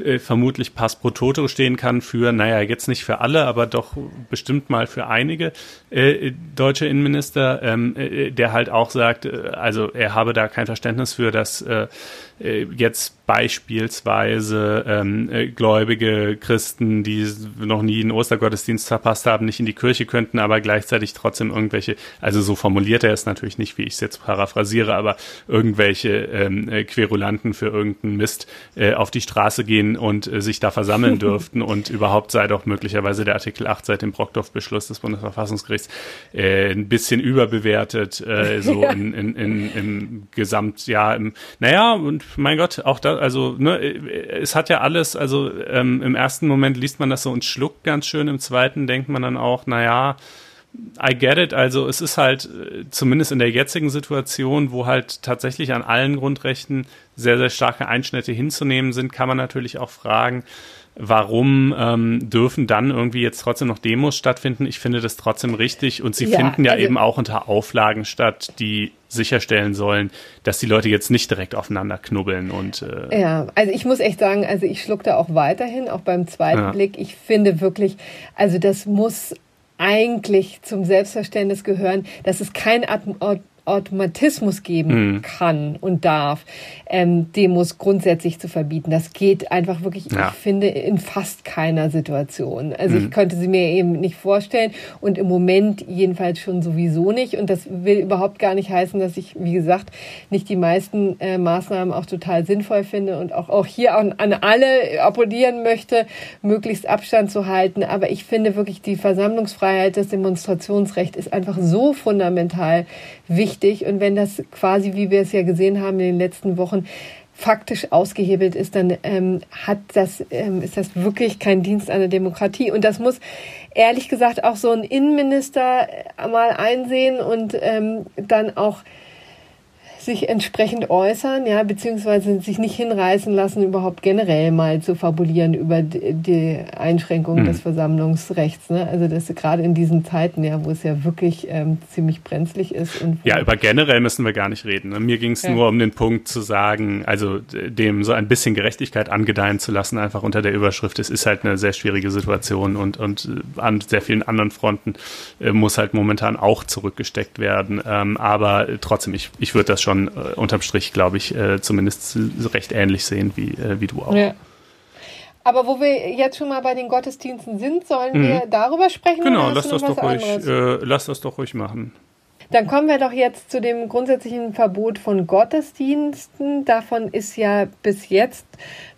äh, vermutlich pass pro toto stehen kann für, naja, jetzt nicht für alle, aber doch bestimmt mal für einige äh, deutsche Innenminister, ähm, äh, der halt auch sagt, äh, also er habe da kein Verständnis für, dass äh, äh, jetzt beispielsweise ähm, äh, gläubige Christen, die noch nie einen Ostergottesdienst verpasst haben, nicht in die Kirche könnten, aber gleichzeitig trotzdem irgendwelche, also so formuliert er es natürlich nicht, wie ich es jetzt paraphrasiere, aber irgendwelche ähm, äh, Querulanten für irgendeinen Mist äh, auf die Straße gehen und äh, sich da versammeln dürften und überhaupt sei doch möglicherweise der Artikel 8 seit dem Brockdorf-Beschluss des Bundesverfassungsgerichts äh, ein bisschen überbewertet, äh, so ja. in, in, in, im Gesamtjahr. Im, naja, und mein Gott, auch da, also, ne, es hat ja alles, also ähm, im ersten Moment liest man das so und schluckt ganz schön, im zweiten denkt man dann auch, naja, I get it, also es ist halt, äh, zumindest in der jetzigen Situation, wo halt tatsächlich an allen Grundrechten sehr, sehr starke Einschnitte hinzunehmen sind, kann man natürlich auch fragen, warum ähm, dürfen dann irgendwie jetzt trotzdem noch Demos stattfinden? Ich finde das trotzdem richtig und sie ja, finden ja also eben auch unter Auflagen statt, die sicherstellen sollen, dass die Leute jetzt nicht direkt aufeinander knubbeln und äh ja, also ich muss echt sagen, also ich schluck da auch weiterhin, auch beim zweiten ja. Blick. Ich finde wirklich, also das muss eigentlich zum Selbstverständnis gehören, dass es kein Automatismus geben mhm. kann und darf, ähm, Demos grundsätzlich zu verbieten. Das geht einfach wirklich, ja. ich finde, in fast keiner Situation. Also mhm. ich könnte sie mir eben nicht vorstellen und im Moment jedenfalls schon sowieso nicht. Und das will überhaupt gar nicht heißen, dass ich, wie gesagt, nicht die meisten äh, Maßnahmen auch total sinnvoll finde und auch, auch hier an, an alle appellieren möchte, möglichst Abstand zu halten. Aber ich finde wirklich, die Versammlungsfreiheit, das Demonstrationsrecht ist einfach so fundamental wichtig. Und wenn das quasi, wie wir es ja gesehen haben in den letzten Wochen, faktisch ausgehebelt ist, dann ähm, hat das, ähm, ist das wirklich kein Dienst an der Demokratie. Und das muss ehrlich gesagt auch so ein Innenminister mal einsehen und ähm, dann auch sich entsprechend äußern, ja, beziehungsweise sich nicht hinreißen lassen, überhaupt generell mal zu fabulieren über die Einschränkung mhm. des Versammlungsrechts. Ne? Also das gerade in diesen Zeiten, ja, wo es ja wirklich ähm, ziemlich brenzlig ist. Ja, über generell müssen wir gar nicht reden. Ne? Mir ging es ja. nur um den Punkt zu sagen, also dem so ein bisschen Gerechtigkeit angedeihen zu lassen, einfach unter der Überschrift, es ist halt eine sehr schwierige Situation und, und äh, an sehr vielen anderen Fronten äh, muss halt momentan auch zurückgesteckt werden. Ähm, aber trotzdem, ich, ich würde das schon schon äh, unterm Strich, glaube ich, äh, zumindest recht ähnlich sehen wie, äh, wie du auch. Ja. Aber wo wir jetzt schon mal bei den Gottesdiensten sind, sollen mhm. wir darüber sprechen? Genau, lass das, doch ruhig, äh, lass das doch ruhig machen. Dann kommen wir doch jetzt zu dem grundsätzlichen Verbot von Gottesdiensten. Davon ist ja bis jetzt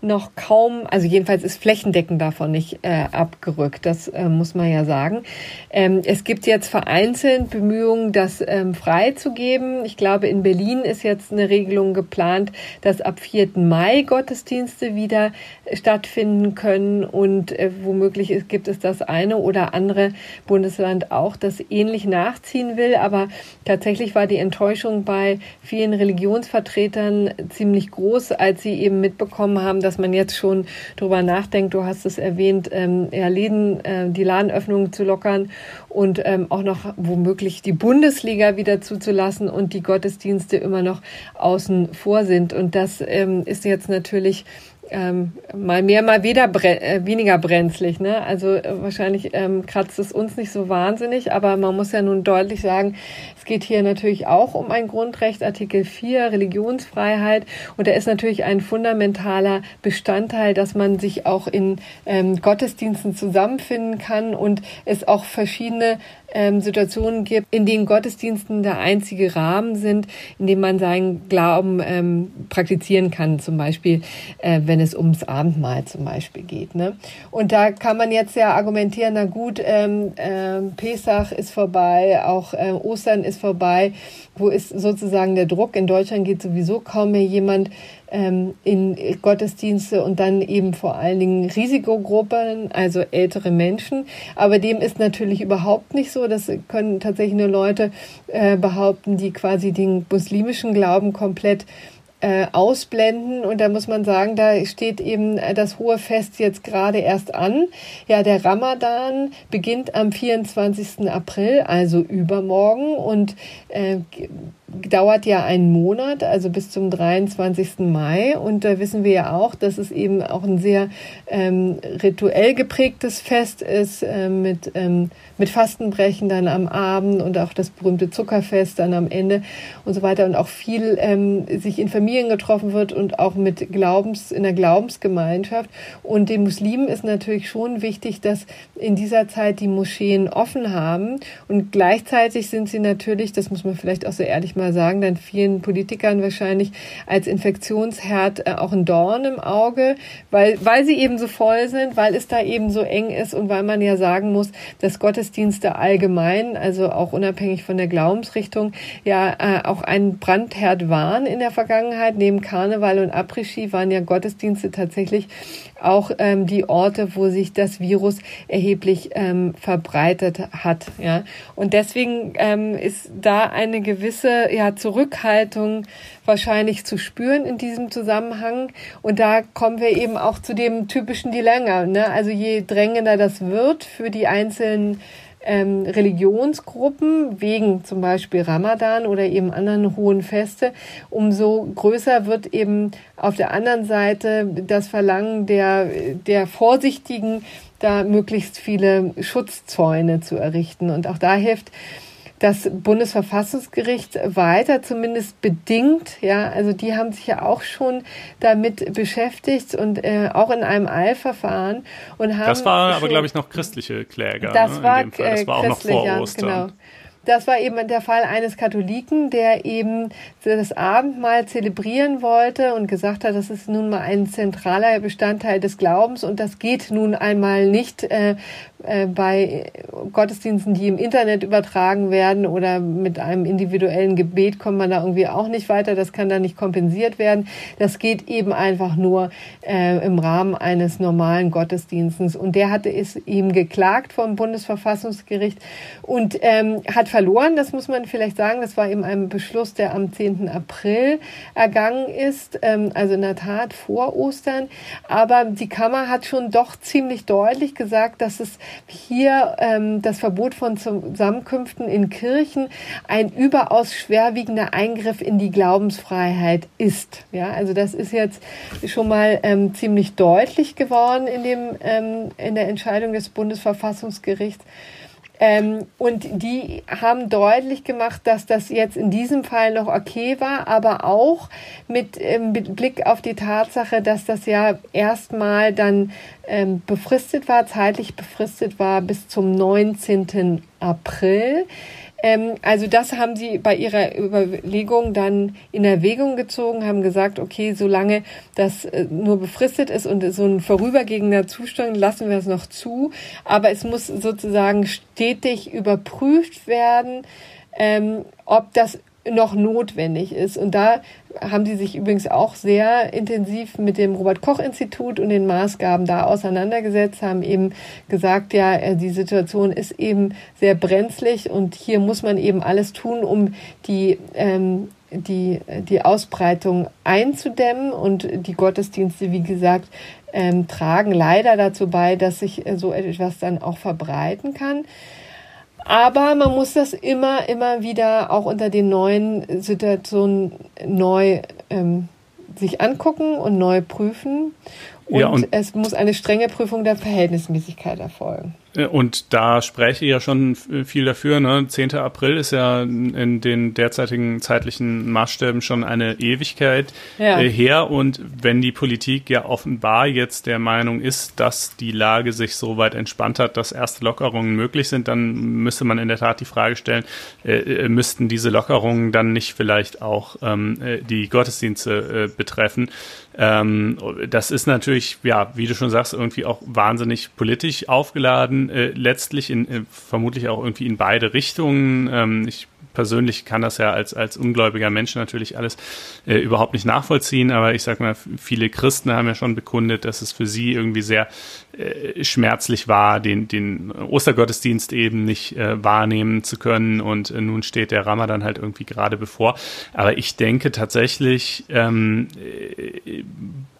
noch kaum, also jedenfalls ist flächendeckend davon nicht äh, abgerückt. Das äh, muss man ja sagen. Ähm, es gibt jetzt vereinzelt Bemühungen, das ähm, freizugeben. Ich glaube, in Berlin ist jetzt eine Regelung geplant, dass ab 4. Mai Gottesdienste wieder stattfinden können und äh, womöglich ist, gibt es das eine oder andere Bundesland auch, das ähnlich nachziehen will. Aber tatsächlich war die Enttäuschung bei vielen Religionsvertretern ziemlich groß, als sie eben mitbekommen haben, dass man jetzt schon darüber nachdenkt, du hast es erwähnt, ähm, ja, Läden, äh, die Ladenöffnungen zu lockern und ähm, auch noch womöglich die Bundesliga wieder zuzulassen und die Gottesdienste immer noch außen vor sind. Und das ähm, ist jetzt natürlich ähm, mal mehr, mal weder bre äh, weniger brenzlig. Ne? Also äh, wahrscheinlich ähm, kratzt es uns nicht so wahnsinnig, aber man muss ja nun deutlich sagen, es geht hier natürlich auch um ein Grundrecht, Artikel 4, Religionsfreiheit. Und da ist natürlich ein fundamentaler Bestandteil, dass man sich auch in ähm, Gottesdiensten zusammenfinden kann und es auch verschiedene ähm, Situationen gibt, in denen Gottesdiensten der einzige Rahmen sind, in dem man seinen Glauben ähm, praktizieren kann, zum Beispiel, äh, wenn es ums Abendmahl zum Beispiel geht. Ne? Und da kann man jetzt ja argumentieren, na gut, ähm, äh, Pesach ist vorbei, auch äh, Ostern ist vorbei. Wo ist sozusagen der Druck? In Deutschland geht sowieso kaum mehr jemand in Gottesdienste und dann eben vor allen Dingen Risikogruppen, also ältere Menschen. Aber dem ist natürlich überhaupt nicht so. Das können tatsächlich nur Leute äh, behaupten, die quasi den muslimischen Glauben komplett äh, ausblenden. Und da muss man sagen, da steht eben das hohe Fest jetzt gerade erst an. Ja, der Ramadan beginnt am 24. April, also übermorgen und äh, dauert ja einen Monat, also bis zum 23. Mai. Und da wissen wir ja auch, dass es eben auch ein sehr ähm, rituell geprägtes Fest ist äh, mit, ähm, mit Fastenbrechen dann am Abend und auch das berühmte Zuckerfest dann am Ende und so weiter. Und auch viel ähm, sich in Familien getroffen wird und auch mit Glaubens, in der Glaubensgemeinschaft. Und den Muslimen ist natürlich schon wichtig, dass in dieser Zeit die Moscheen offen haben. Und gleichzeitig sind sie natürlich, das muss man vielleicht auch so ehrlich mal sagen, dann vielen Politikern wahrscheinlich als Infektionsherd äh, auch ein Dorn im Auge, weil, weil sie eben so voll sind, weil es da eben so eng ist und weil man ja sagen muss, dass Gottesdienste allgemein, also auch unabhängig von der Glaubensrichtung, ja äh, auch ein Brandherd waren in der Vergangenheit. Neben Karneval und Après-Ski waren ja Gottesdienste tatsächlich auch ähm, die Orte, wo sich das Virus erheblich ähm, verbreitet hat. Ja. Und deswegen ähm, ist da eine gewisse ja, Zurückhaltung wahrscheinlich zu spüren in diesem Zusammenhang. Und da kommen wir eben auch zu dem typischen Dilemma. Ne? Also je drängender das wird für die einzelnen ähm, Religionsgruppen wegen zum Beispiel Ramadan oder eben anderen hohen Feste, umso größer wird eben auf der anderen Seite das Verlangen der, der Vorsichtigen, da möglichst viele Schutzzäune zu errichten. Und auch da hilft das Bundesverfassungsgericht weiter, zumindest bedingt. Ja, also die haben sich ja auch schon damit beschäftigt und äh, auch in einem Eilverfahren und haben. Das war aber, glaube ich, noch christliche Kläger. Das ne, war, das war auch noch vor Ostern. Genau. Das war eben der Fall eines Katholiken, der eben das Abendmahl zelebrieren wollte und gesagt hat, das ist nun mal ein zentraler Bestandteil des Glaubens und das geht nun einmal nicht äh, äh, bei Gottesdiensten, die im Internet übertragen werden oder mit einem individuellen Gebet kommt man da irgendwie auch nicht weiter. Das kann da nicht kompensiert werden. Das geht eben einfach nur äh, im Rahmen eines normalen Gottesdienstes. Und der hatte es ihm geklagt vom Bundesverfassungsgericht und ähm, hat verloren. Das muss man vielleicht sagen. Das war eben ein Beschluss, der am 10. April ergangen ist. Ähm, also in der Tat vor Ostern. Aber die Kammer hat schon doch ziemlich deutlich gesagt, dass es hier ähm, das Verbot von Zusammenkünften in Kirchen ein überaus schwerwiegender Eingriff in die Glaubensfreiheit ist. Ja, also das ist jetzt schon mal ähm, ziemlich deutlich geworden in dem ähm, in der Entscheidung des Bundesverfassungsgerichts. Ähm, und die haben deutlich gemacht, dass das jetzt in diesem Fall noch okay war, aber auch mit, ähm, mit Blick auf die Tatsache, dass das ja erstmal dann ähm, befristet war, zeitlich befristet war bis zum 19. April. Ähm, also das haben sie bei ihrer Überlegung dann in Erwägung gezogen, haben gesagt, okay, solange das äh, nur befristet ist und so ein vorübergehender Zustand, lassen wir es noch zu. Aber es muss sozusagen stetig überprüft werden, ähm, ob das noch notwendig ist. Und da haben sie sich übrigens auch sehr intensiv mit dem Robert Koch Institut und den Maßgaben da auseinandergesetzt, haben eben gesagt, ja, äh, die Situation ist eben sehr brenzlig und hier muss man eben alles tun, um die ähm, die, die Ausbreitung einzudämmen und die Gottesdienste, wie gesagt, ähm, tragen leider dazu bei, dass sich äh, so etwas dann auch verbreiten kann. Aber man muss das immer, immer wieder auch unter den neuen Situationen neu ähm, sich angucken und neu prüfen. Und, ja, und es muss eine strenge Prüfung der Verhältnismäßigkeit erfolgen. Äh, und da spreche ich ja schon viel dafür. Ne? 10. April ist ja in den derzeitigen zeitlichen Maßstäben schon eine Ewigkeit ja. Äh, her. Und wenn die Politik ja offenbar jetzt der Meinung ist, dass die Lage sich so weit entspannt hat, dass erste Lockerungen möglich sind, dann müsste man in der Tat die Frage stellen, äh, äh müssten diese Lockerungen dann nicht vielleicht auch ähm, die Gottesdienste äh, betreffen? Ähm, das ist natürlich, ja, wie du schon sagst, irgendwie auch wahnsinnig politisch aufgeladen, äh, letztlich in, äh, vermutlich auch irgendwie in beide Richtungen. Ähm, ich persönlich kann das ja als, als ungläubiger Mensch natürlich alles äh, überhaupt nicht nachvollziehen, aber ich sag mal, viele Christen haben ja schon bekundet, dass es für sie irgendwie sehr äh, schmerzlich war, den, den Ostergottesdienst eben nicht äh, wahrnehmen zu können und äh, nun steht der Ramadan halt irgendwie gerade bevor. Aber ich denke tatsächlich, ähm, äh,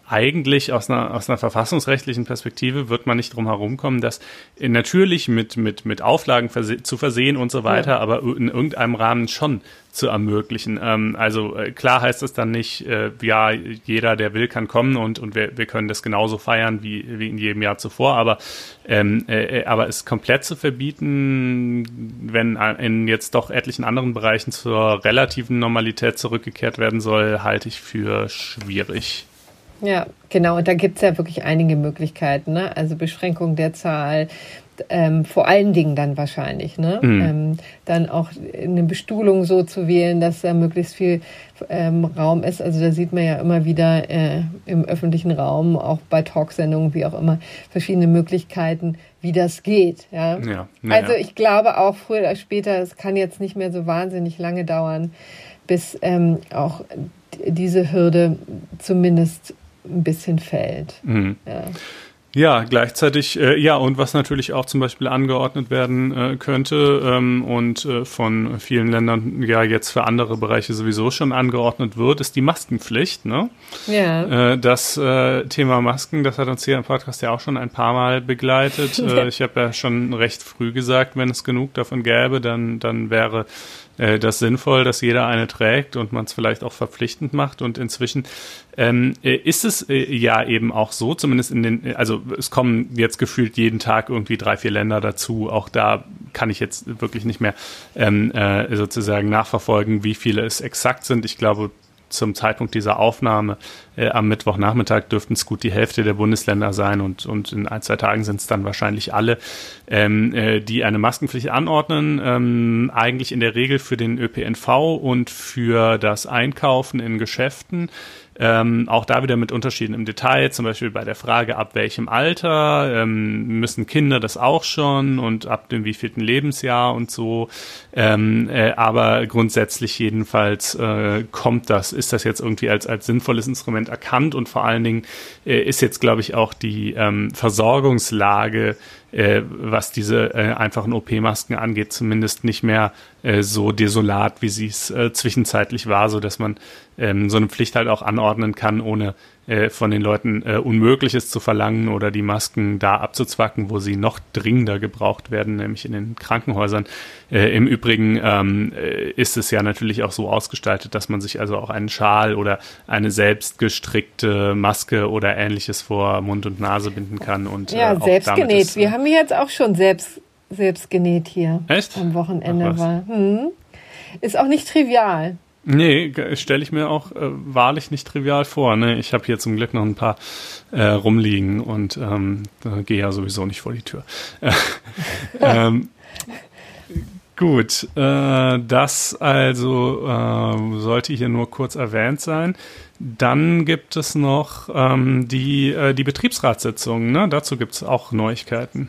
eigentlich aus einer, aus einer verfassungsrechtlichen Perspektive wird man nicht drum herum kommen, das natürlich mit, mit, mit Auflagen verse zu versehen und so weiter, ja. aber in irgendeinem Rahmen schon zu ermöglichen. Ähm, also äh, klar heißt es dann nicht, äh, ja, jeder, der will, kann kommen und, und wir, wir können das genauso feiern wie, wie in jedem Jahr zuvor, aber, ähm, äh, aber es komplett zu verbieten, wenn in jetzt doch etlichen anderen Bereichen zur relativen Normalität zurückgekehrt werden soll, halte ich für schwierig. Ja, genau. Und da gibt es ja wirklich einige Möglichkeiten. Ne? Also Beschränkung der Zahl, ähm, vor allen Dingen dann wahrscheinlich. Ne? Mhm. Ähm, dann auch eine Bestuhlung so zu wählen, dass da möglichst viel ähm, Raum ist. Also da sieht man ja immer wieder äh, im öffentlichen Raum, auch bei Talksendungen, wie auch immer, verschiedene Möglichkeiten, wie das geht. Ja? ja also ich glaube auch früher oder später, es kann jetzt nicht mehr so wahnsinnig lange dauern, bis ähm, auch diese Hürde zumindest ein bisschen fällt. Mhm. Ja. Ja, gleichzeitig, äh, ja, und was natürlich auch zum Beispiel angeordnet werden äh, könnte ähm, und äh, von vielen Ländern ja jetzt für andere Bereiche sowieso schon angeordnet wird, ist die Maskenpflicht. Ne? Ja. Äh, das äh, Thema Masken, das hat uns hier im Podcast ja auch schon ein paar Mal begleitet. Äh, ich habe ja schon recht früh gesagt, wenn es genug davon gäbe, dann, dann wäre äh, das sinnvoll, dass jeder eine trägt und man es vielleicht auch verpflichtend macht. Und inzwischen ähm, äh, ist es äh, ja eben auch so, zumindest in den, also es kommen jetzt gefühlt jeden Tag irgendwie drei, vier Länder dazu. Auch da kann ich jetzt wirklich nicht mehr ähm, äh, sozusagen nachverfolgen, wie viele es exakt sind. Ich glaube, zum Zeitpunkt dieser Aufnahme äh, am Mittwochnachmittag dürften es gut die Hälfte der Bundesländer sein und, und in ein, zwei Tagen sind es dann wahrscheinlich alle, ähm, äh, die eine Maskenpflicht anordnen. Ähm, eigentlich in der Regel für den ÖPNV und für das Einkaufen in Geschäften. Ähm, auch da wieder mit Unterschieden im Detail, zum Beispiel bei der Frage, ab welchem Alter ähm, müssen Kinder das auch schon und ab dem wievielten Lebensjahr und so. Ähm, äh, aber grundsätzlich jedenfalls äh, kommt das, ist das jetzt irgendwie als, als sinnvolles Instrument erkannt und vor allen Dingen äh, ist jetzt, glaube ich, auch die ähm, Versorgungslage äh, was diese äh, einfachen OP-Masken angeht, zumindest nicht mehr äh, so desolat, wie sie es äh, zwischenzeitlich war, so dass man ähm, so eine Pflicht halt auch anordnen kann, ohne äh, von den Leuten äh, Unmögliches zu verlangen oder die Masken da abzuzwacken, wo sie noch dringender gebraucht werden, nämlich in den Krankenhäusern. Äh, Im Übrigen ähm, äh, ist es ja natürlich auch so ausgestaltet, dass man sich also auch einen Schal oder eine selbstgestrickte Maske oder ähnliches vor Mund und Nase binden kann. Und, ja, äh, selbst genäht. Wir haben jetzt auch schon selbst selbst genäht hier. Echt? Am Wochenende war. Hm. Ist auch nicht trivial. Nee, stelle ich mir auch äh, wahrlich nicht trivial vor. Ne? Ich habe hier zum Glück noch ein paar äh, rumliegen und ähm, gehe ja sowieso nicht vor die Tür. ähm, gut, äh, das also äh, sollte hier nur kurz erwähnt sein. Dann gibt es noch ähm, die, äh, die Betriebsratssitzung. Ne? Dazu gibt es auch Neuigkeiten.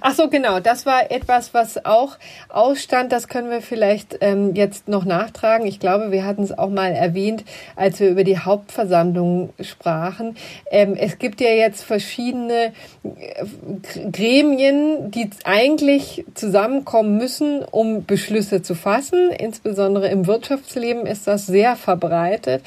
Ach so, genau. Das war etwas, was auch ausstand. Das können wir vielleicht ähm, jetzt noch nachtragen. Ich glaube, wir hatten es auch mal erwähnt, als wir über die Hauptversammlung sprachen. Ähm, es gibt ja jetzt verschiedene äh, Gremien, die eigentlich zusammenkommen müssen, um Beschlüsse zu fassen. Insbesondere im Wirtschaftsleben ist das sehr verbreitet.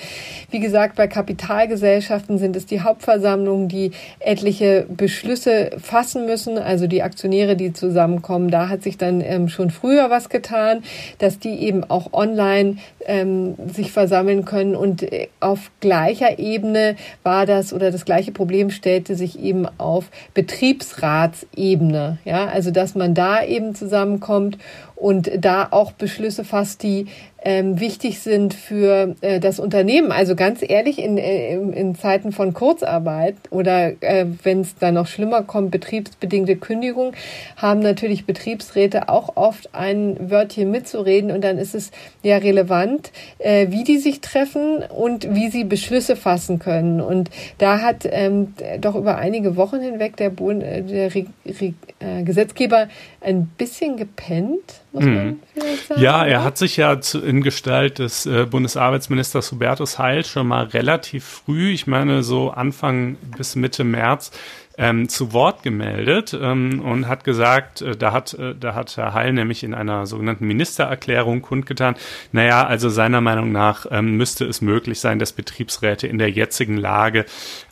Wie gesagt, bei Kapitalgesellschaften sind es die Hauptversammlungen, die etliche Beschlüsse fassen müssen, also die Aktionäre, die zusammenkommen. Da hat sich dann ähm, schon früher was getan, dass die eben auch online ähm, sich versammeln können. Und äh, auf gleicher Ebene war das oder das gleiche Problem stellte sich eben auf Betriebsratsebene. Ja, also dass man da eben zusammenkommt und da auch Beschlüsse fasst, die ähm, wichtig sind für äh, das Unternehmen. Also ganz ehrlich, in, äh, in Zeiten von Kurzarbeit oder äh, wenn es dann noch schlimmer kommt, betriebsbedingte Kündigung, haben natürlich Betriebsräte auch oft ein Wörtchen mitzureden und dann ist es ja relevant, äh, wie die sich treffen und wie sie Beschlüsse fassen können. Und da hat ähm, doch über einige Wochen hinweg der, äh, der Re Re äh, Gesetzgeber ein bisschen gepennt muss man mhm. vielleicht sagen. Ja, er hat sich ja zu, in Gestalt des äh, Bundesarbeitsministers Hubertus Heil schon mal relativ früh, ich meine so Anfang bis Mitte März, ähm, zu Wort gemeldet ähm, und hat gesagt, äh, da hat äh, da hat Herr Heil nämlich in einer sogenannten Ministererklärung kundgetan, naja, also seiner Meinung nach ähm, müsste es möglich sein, dass Betriebsräte in der jetzigen Lage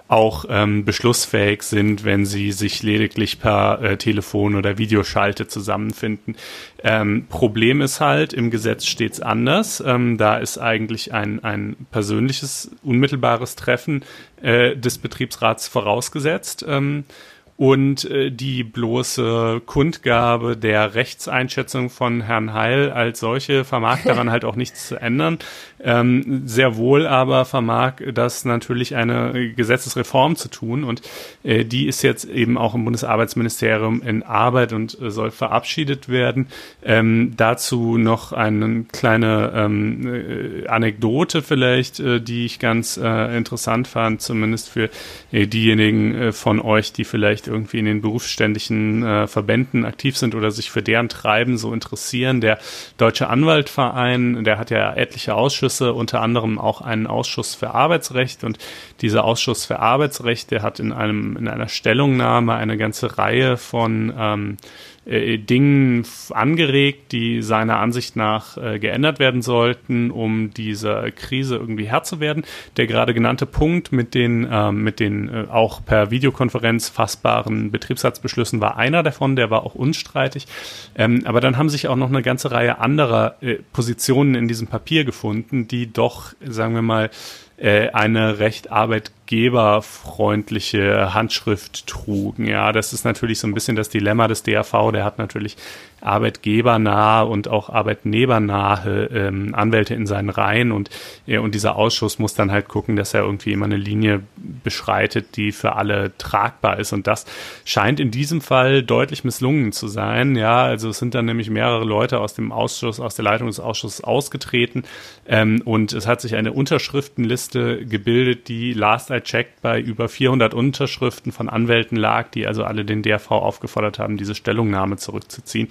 auch ähm, beschlussfähig sind, wenn sie sich lediglich per äh, Telefon oder Videoschalte zusammenfinden. Ähm, Problem ist halt, im Gesetz steht es anders. Ähm, da ist eigentlich ein, ein persönliches, unmittelbares Treffen äh, des Betriebsrats vorausgesetzt. Ähm, und äh, die bloße Kundgabe der Rechtseinschätzung von Herrn Heil als solche vermag daran halt auch nichts zu ändern. Ähm, sehr wohl aber vermag das natürlich eine Gesetzesreform zu tun und äh, die ist jetzt eben auch im Bundesarbeitsministerium in Arbeit und äh, soll verabschiedet werden. Ähm, dazu noch eine kleine ähm, äh, Anekdote vielleicht, äh, die ich ganz äh, interessant fand, zumindest für äh, diejenigen äh, von euch, die vielleicht irgendwie in den berufsständischen äh, Verbänden aktiv sind oder sich für deren Treiben so interessieren. Der Deutsche Anwaltverein, der hat ja etliche Ausschüsse unter anderem auch einen Ausschuss für Arbeitsrecht. Und dieser Ausschuss für Arbeitsrecht, der hat in einem in einer Stellungnahme eine ganze Reihe von ähm, äh, Dingen angeregt, die seiner Ansicht nach äh, geändert werden sollten, um dieser Krise irgendwie Herr zu werden. Der gerade genannte Punkt mit den, äh, mit den äh, auch per Videokonferenz fassbaren Betriebsratsbeschlüssen war einer davon, der war auch unstreitig. Ähm, aber dann haben sich auch noch eine ganze Reihe anderer äh, Positionen in diesem Papier gefunden, die doch, sagen wir mal, eine recht arbeitgeberfreundliche Handschrift trugen. Ja, das ist natürlich so ein bisschen das Dilemma des DAV. Der hat natürlich arbeitgebernahe und auch arbeitnehmernahe ähm, Anwälte in seinen Reihen und, ja, und dieser Ausschuss muss dann halt gucken, dass er irgendwie immer eine Linie beschreitet, die für alle tragbar ist. Und das scheint in diesem Fall deutlich misslungen zu sein. Ja, also es sind dann nämlich mehrere Leute aus dem Ausschuss, aus der Leitung des Ausschusses ausgetreten ähm, und es hat sich eine Unterschriftenliste gebildet, die last I checked bei über 400 Unterschriften von Anwälten lag, die also alle den DRV aufgefordert haben, diese Stellungnahme zurückzuziehen.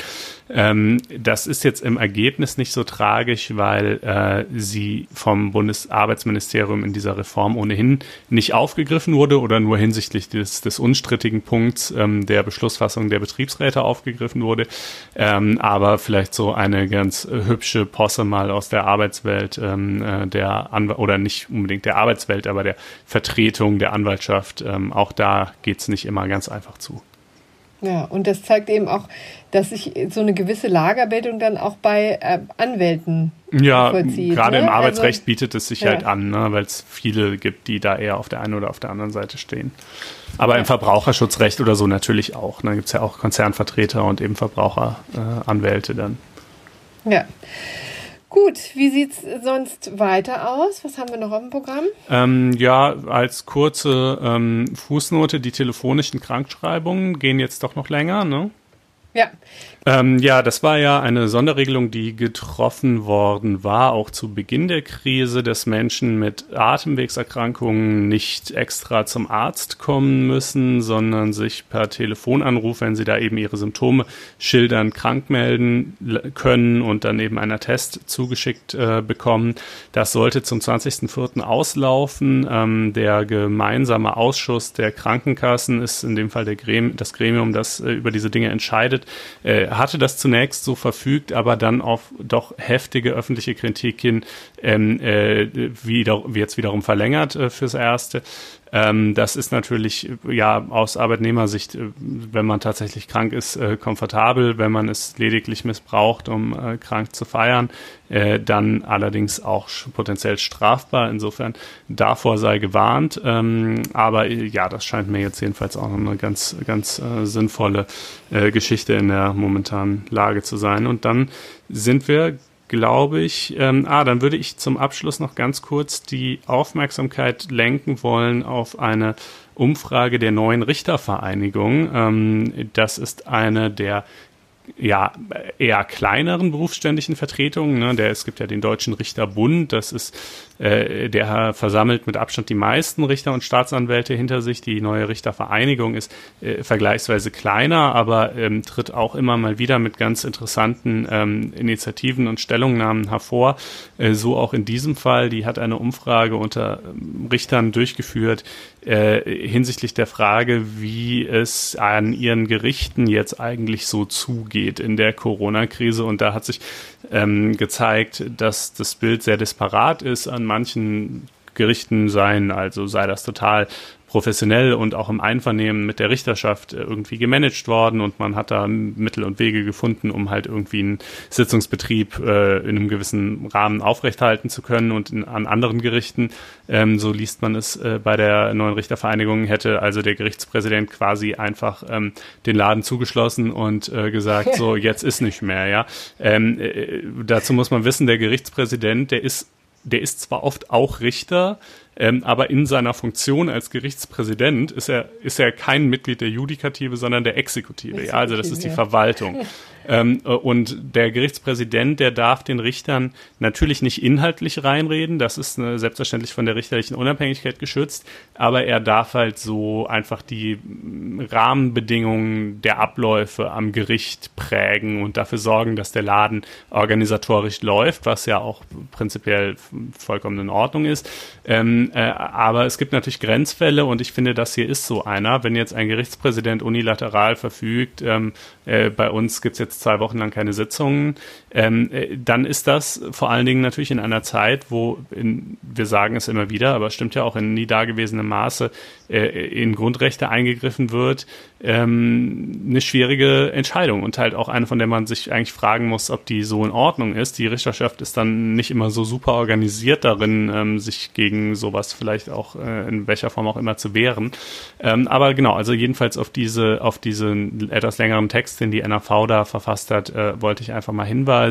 Ähm, das ist jetzt im Ergebnis nicht so tragisch, weil äh, sie vom Bundesarbeitsministerium in dieser Reform ohnehin nicht aufgegriffen wurde oder nur hinsichtlich des, des unstrittigen Punkts ähm, der Beschlussfassung der Betriebsräte aufgegriffen wurde. Ähm, aber vielleicht so eine ganz hübsche Posse mal aus der Arbeitswelt ähm, äh, der Anw oder nicht unbedingt der Arbeitswelt, aber der Vertretung der Anwaltschaft. Ähm, auch da geht's nicht immer ganz einfach zu. Ja, und das zeigt eben auch, dass sich so eine gewisse Lagerbildung dann auch bei äh, Anwälten ja. Gerade ne? im Arbeitsrecht also, bietet es sich ja. halt an, ne? weil es viele gibt, die da eher auf der einen oder auf der anderen Seite stehen. Aber ja. im Verbraucherschutzrecht oder so natürlich auch. Da ne? gibt es ja auch Konzernvertreter und eben Verbraucheranwälte äh, dann. Ja. Gut, wie sieht es sonst weiter aus? Was haben wir noch auf dem Programm? Ähm, ja, als kurze ähm, Fußnote, die telefonischen Krankschreibungen gehen jetzt doch noch länger, ne? Ja. Ähm, ja, das war ja eine Sonderregelung, die getroffen worden war, auch zu Beginn der Krise, dass Menschen mit Atemwegserkrankungen nicht extra zum Arzt kommen müssen, sondern sich per Telefonanruf, wenn sie da eben ihre Symptome schildern, krank melden können und dann eben einen Test zugeschickt äh, bekommen. Das sollte zum 20.04. auslaufen. Ähm, der gemeinsame Ausschuss der Krankenkassen ist in dem Fall Gremium, das Gremium, das äh, über diese Dinge entscheidet, äh, hatte das zunächst so verfügt, aber dann auf doch heftige öffentliche Kritik hin ähm, äh, wieder, jetzt wiederum verlängert äh, fürs Erste. Ähm, das ist natürlich ja aus Arbeitnehmersicht, äh, wenn man tatsächlich krank ist, äh, komfortabel. Wenn man es lediglich missbraucht, um äh, krank zu feiern, äh, dann allerdings auch potenziell strafbar. Insofern davor sei gewarnt. Ähm, aber äh, ja, das scheint mir jetzt jedenfalls auch eine ganz, ganz äh, sinnvolle Geschichte in der momentanen Lage zu sein. Und dann sind wir glaube ich. Ähm, ah, dann würde ich zum Abschluss noch ganz kurz die Aufmerksamkeit lenken wollen auf eine Umfrage der neuen Richtervereinigung. Ähm, das ist eine der ja, eher kleineren berufsständischen Vertretungen. Ne? Der, es gibt ja den Deutschen Richterbund, das ist, äh, der versammelt mit Abstand die meisten Richter und Staatsanwälte hinter sich. Die neue Richtervereinigung ist äh, vergleichsweise kleiner, aber ähm, tritt auch immer mal wieder mit ganz interessanten ähm, Initiativen und Stellungnahmen hervor. Äh, so auch in diesem Fall. Die hat eine Umfrage unter ähm, Richtern durchgeführt, äh, hinsichtlich der Frage, wie es an ihren Gerichten jetzt eigentlich so zugeht in der Corona-Krise. Und da hat sich ähm, gezeigt, dass das Bild sehr disparat ist. An manchen Gerichten seien, also sei das total professionell und auch im Einvernehmen mit der Richterschaft äh, irgendwie gemanagt worden und man hat da Mittel und Wege gefunden, um halt irgendwie einen Sitzungsbetrieb äh, in einem gewissen Rahmen aufrechthalten zu können und in, an anderen Gerichten, ähm, so liest man es äh, bei der neuen Richtervereinigung, hätte also der Gerichtspräsident quasi einfach ähm, den Laden zugeschlossen und äh, gesagt, so jetzt ist nicht mehr, ja. Ähm, äh, dazu muss man wissen, der Gerichtspräsident, der ist der ist zwar oft auch Richter, ähm, aber in seiner Funktion als Gerichtspräsident ist er, ist er kein Mitglied der Judikative, sondern der Exekutive. Exekutive ja, also das ist die Verwaltung. Ähm, äh, und der Gerichtspräsident, der darf den Richtern natürlich nicht inhaltlich reinreden, das ist äh, selbstverständlich von der richterlichen Unabhängigkeit geschützt, aber er darf halt so einfach die mm, Rahmenbedingungen der Abläufe am Gericht prägen und dafür sorgen, dass der Laden organisatorisch läuft, was ja auch prinzipiell vollkommen in Ordnung ist. Ähm, äh, aber es gibt natürlich Grenzfälle und ich finde, das hier ist so einer. Wenn jetzt ein Gerichtspräsident unilateral verfügt, ähm, äh, bei uns gibt es jetzt zwei Wochen lang keine Sitzungen, ähm, äh, dann ist das vor allen Dingen natürlich in einer Zeit, wo in, wir sagen es immer wieder, aber es stimmt ja auch in nie dagewesenem Maße, äh, in Grundrechte eingegriffen wird, ähm, eine schwierige Entscheidung und halt auch eine, von der man sich eigentlich fragen muss, ob die so in Ordnung ist. Die Richterschaft ist dann nicht immer so super organisiert darin, ähm, sich gegen sowas vielleicht auch äh, in welcher Form auch immer zu wehren. Ähm, aber genau, also jedenfalls auf diese, auf diesen etwas längeren Text, den die NAV da verfasst hat, äh, wollte ich einfach mal hinweisen.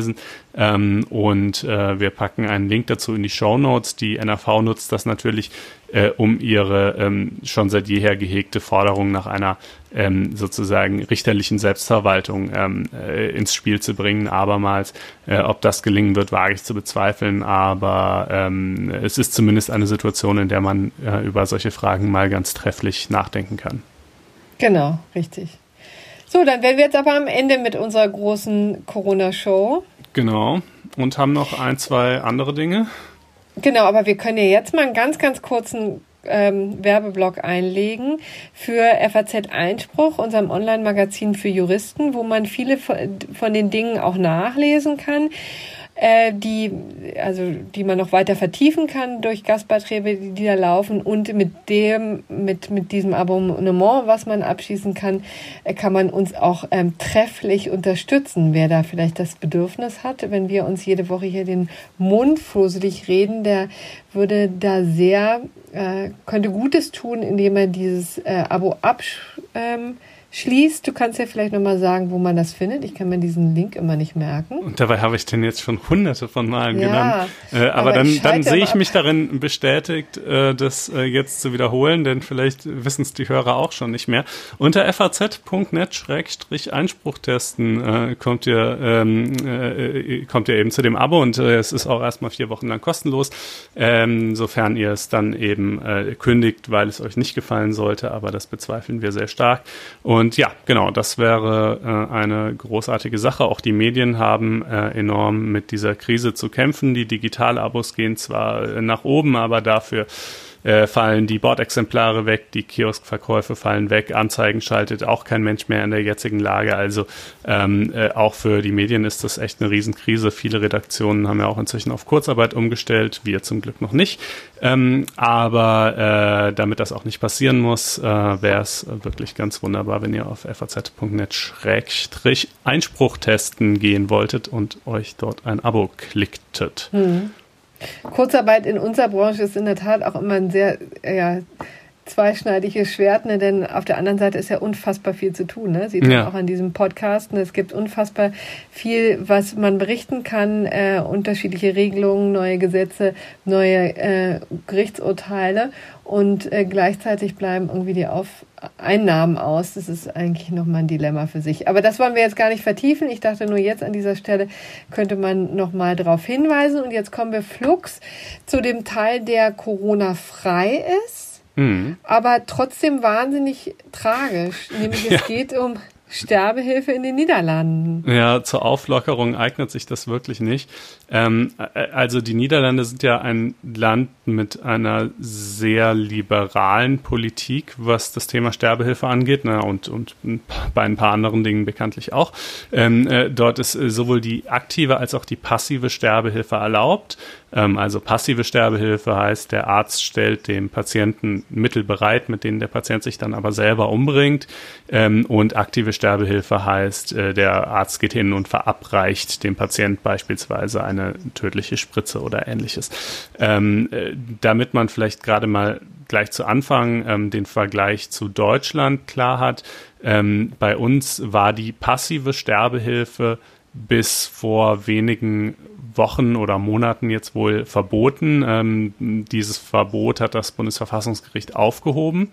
Ähm, und äh, wir packen einen Link dazu in die Show Notes. Die NAV nutzt das natürlich äh, um ihre ähm, schon seit jeher gehegte Forderung nach einer ähm, sozusagen richterlichen Selbstverwaltung ähm, äh, ins Spiel zu bringen. Abermals, äh, ob das gelingen wird, wage ich zu bezweifeln, aber ähm, es ist zumindest eine Situation, in der man äh, über solche Fragen mal ganz trefflich nachdenken kann. Genau, richtig. So, dann werden wir jetzt aber am Ende mit unserer großen Corona-Show. Genau. Und haben noch ein, zwei andere Dinge. Genau, aber wir können ja jetzt mal einen ganz, ganz kurzen ähm, Werbeblock einlegen für FAZ Einspruch, unserem Online-Magazin für Juristen, wo man viele von den Dingen auch nachlesen kann. Äh, die, also, die man noch weiter vertiefen kann durch Gastbeiträge, die da laufen. Und mit dem, mit, mit diesem Abonnement, was man abschließen kann, äh, kann man uns auch ähm, trefflich unterstützen. Wer da vielleicht das Bedürfnis hat, wenn wir uns jede Woche hier den Mund fusselig reden, der würde da sehr, äh, könnte Gutes tun, indem er dieses äh, Abo abschließt. Ähm, schließt. Du kannst ja vielleicht nochmal sagen, wo man das findet. Ich kann mir diesen Link immer nicht merken. Und dabei habe ich den jetzt schon hunderte von Malen ja, genannt. Äh, aber, aber, dann, dann sehe ich mich darin bestätigt, äh, das äh, jetzt zu wiederholen, denn vielleicht wissen es die Hörer auch schon nicht mehr. Unter faz.net-einspruch testen äh, kommt ihr ähm, äh, kommt ihr eben zu dem Abo und äh, es ist auch erstmal vier Wochen lang kostenlos, ähm, sofern ihr es dann eben kündigt, weil es euch nicht gefallen sollte, aber das bezweifeln wir sehr stark. Und und ja, genau, das wäre äh, eine großartige Sache. Auch die Medien haben äh, enorm mit dieser Krise zu kämpfen. Die Digitalabos gehen zwar äh, nach oben, aber dafür äh, fallen die Bordexemplare weg, die Kioskverkäufe fallen weg, Anzeigen schaltet auch kein Mensch mehr in der jetzigen Lage. Also ähm, äh, auch für die Medien ist das echt eine Riesenkrise. Viele Redaktionen haben ja auch inzwischen auf Kurzarbeit umgestellt, wir zum Glück noch nicht. Ähm, aber äh, damit das auch nicht passieren muss, äh, wäre es wirklich ganz wunderbar, wenn ihr auf faz.net Einspruch testen gehen wolltet und euch dort ein Abo klicktet. Mhm. Kurzarbeit in unserer Branche ist in der Tat auch immer ein sehr ja, zweischneidiges Schwert, ne? denn auf der anderen Seite ist ja unfassbar viel zu tun. Ne? Sieht man ja. auch an diesem Podcast. Ne? Es gibt unfassbar viel, was man berichten kann, äh, unterschiedliche Regelungen, neue Gesetze, neue äh, Gerichtsurteile und äh, gleichzeitig bleiben irgendwie die Auf Einnahmen aus. Das ist eigentlich nochmal ein Dilemma für sich. Aber das wollen wir jetzt gar nicht vertiefen. Ich dachte nur jetzt an dieser Stelle könnte man nochmal darauf hinweisen. Und jetzt kommen wir flugs zu dem Teil, der Corona-frei ist Mhm. Aber trotzdem wahnsinnig tragisch. Nämlich es ja. geht um Sterbehilfe in den Niederlanden. Ja, zur Auflockerung eignet sich das wirklich nicht. Ähm, äh, also die Niederlande sind ja ein Land mit einer sehr liberalen Politik, was das Thema Sterbehilfe angeht, na, und, und bei ein paar anderen Dingen bekanntlich auch. Ähm, äh, dort ist äh, sowohl die aktive als auch die passive Sterbehilfe erlaubt. Ähm, also passive Sterbehilfe heißt, der Arzt stellt dem Patienten Mittel bereit, mit denen der Patient sich dann aber selber umbringt. Ähm, und aktive Sterbehilfe heißt, äh, der Arzt geht hin und verabreicht dem Patient beispielsweise eine tödliche Spritze oder ähnliches. Ähm, äh, damit man vielleicht gerade mal gleich zu Anfang den Vergleich zu Deutschland klar hat, bei uns war die passive Sterbehilfe bis vor wenigen Wochen oder Monaten jetzt wohl verboten. Ähm, dieses Verbot hat das Bundesverfassungsgericht aufgehoben,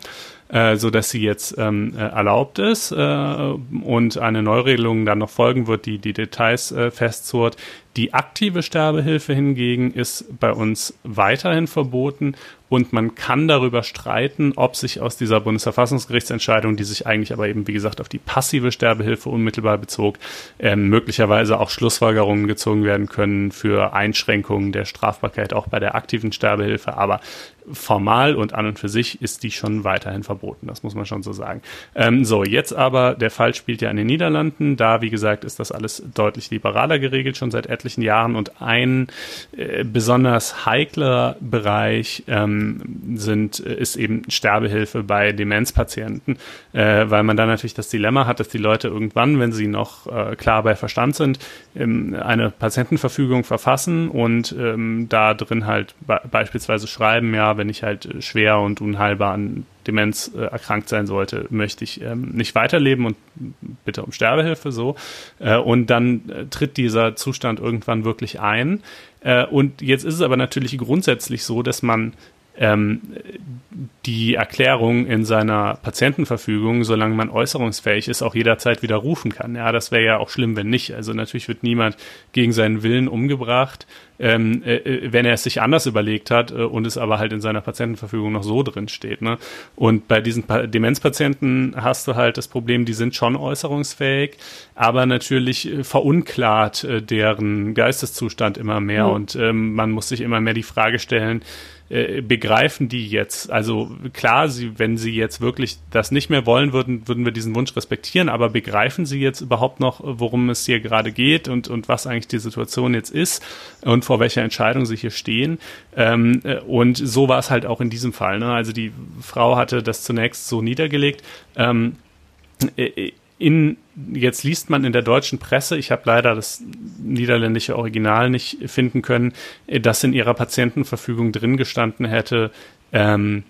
äh, so dass sie jetzt ähm, äh, erlaubt ist äh, und eine Neuregelung dann noch folgen wird, die die Details äh, festzurrt. Die aktive Sterbehilfe hingegen ist bei uns weiterhin verboten und man kann darüber streiten, ob sich aus dieser Bundesverfassungsgerichtsentscheidung, die sich eigentlich aber eben, wie gesagt, auf die passive Sterbehilfe unmittelbar bezog, äh, möglicherweise auch Schlussfolgerungen gezogen werden können für Einschränkungen der Strafbarkeit auch bei der aktiven Sterbehilfe. Aber formal und an und für sich ist die schon weiterhin verboten. Das muss man schon so sagen. Ähm, so, jetzt aber, der Fall spielt ja in den Niederlanden. Da, wie gesagt, ist das alles deutlich liberaler geregelt, schon seit etlichen Jahren. Und ein äh, besonders heikler Bereich ähm, sind, äh, ist eben Sterbehilfe bei Demenzpatienten, äh, weil man da natürlich das Dilemma hat, dass die Leute irgendwann, wenn sie noch äh, klar bei Verstand sind, ähm, eine Patientenverfügung verfassen und ähm, da drin halt beispielsweise schreiben, ja, wenn ich halt äh, schwer und unheilbar an Demenz äh, erkrankt sein sollte, möchte ich ähm, nicht weiterleben und bitte um Sterbehilfe so. Äh, und dann äh, tritt dieser Zustand irgendwann wirklich ein. Äh, und jetzt ist es aber natürlich grundsätzlich so, dass man ähm, die Erklärung in seiner Patientenverfügung, solange man äußerungsfähig ist, auch jederzeit widerrufen kann. Ja, das wäre ja auch schlimm, wenn nicht. Also natürlich wird niemand gegen seinen Willen umgebracht, ähm, äh, äh wenn er es sich anders überlegt hat äh, und es aber halt in seiner Patientenverfügung noch so drin steht. Ne? Und bei diesen pa Demenzpatienten hast du halt das Problem, die sind schon äußerungsfähig, aber natürlich äh, verunklart äh, deren Geisteszustand immer mehr mhm. und ähm, man muss sich immer mehr die Frage stellen, äh, begreifen die jetzt, also klar, sie, wenn sie jetzt wirklich das nicht mehr wollen würden, würden wir diesen Wunsch respektieren, aber begreifen sie jetzt überhaupt noch, worum es hier gerade geht und, und was eigentlich die Situation jetzt ist und vor welcher Entscheidung sie hier stehen. Ähm, äh, und so war es halt auch in diesem Fall. Ne? Also die Frau hatte das zunächst so niedergelegt. Ähm, äh, in, jetzt liest man in der deutschen Presse, ich habe leider das niederländische Original nicht finden können, äh, dass in ihrer Patientenverfügung drin gestanden hätte, ähm,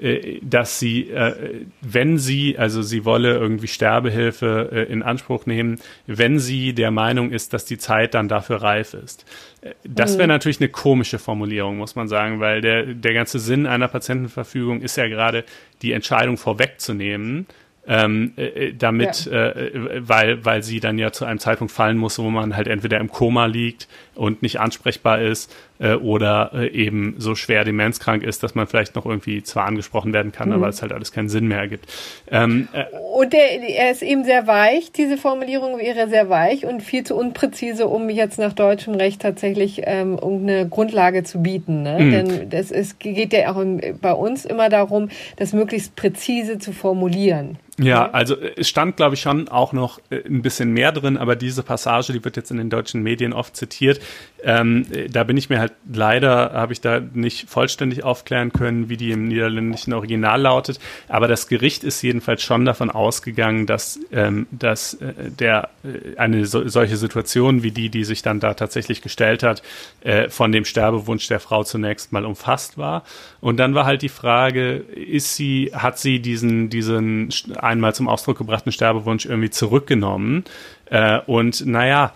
äh, dass sie, äh, wenn sie, also sie wolle irgendwie Sterbehilfe äh, in Anspruch nehmen, wenn sie der Meinung ist, dass die Zeit dann dafür reif ist. Äh, das wäre mhm. natürlich eine komische Formulierung, muss man sagen, weil der, der ganze Sinn einer Patientenverfügung ist ja gerade, die Entscheidung vorwegzunehmen ähm, äh, äh, damit, ja. äh, weil, weil sie dann ja zu einem Zeitpunkt fallen muss, wo man halt entweder im Koma liegt und nicht ansprechbar ist äh, oder äh, eben so schwer demenzkrank ist, dass man vielleicht noch irgendwie zwar angesprochen werden kann, mhm. aber es halt alles keinen Sinn mehr ergibt. Ähm, äh, und der, er ist eben sehr weich, diese Formulierung wäre sehr weich und viel zu unpräzise, um jetzt nach deutschem Recht tatsächlich ähm, irgendeine Grundlage zu bieten. Ne? Mhm. Denn das ist, geht ja auch im, bei uns immer darum, das möglichst präzise zu formulieren. Ja, also es stand, glaube ich, schon auch noch äh, ein bisschen mehr drin, aber diese Passage, die wird jetzt in den deutschen Medien oft zitiert. Ähm, da bin ich mir halt leider, habe ich da nicht vollständig aufklären können, wie die im niederländischen Original lautet. Aber das Gericht ist jedenfalls schon davon ausgegangen, dass, ähm, dass äh, der äh, eine so, solche Situation wie die, die sich dann da tatsächlich gestellt hat, äh, von dem Sterbewunsch der Frau zunächst mal umfasst war. Und dann war halt die Frage, ist sie, hat sie diesen, diesen einmal zum Ausdruck gebrachten Sterbewunsch irgendwie zurückgenommen? Äh, und naja,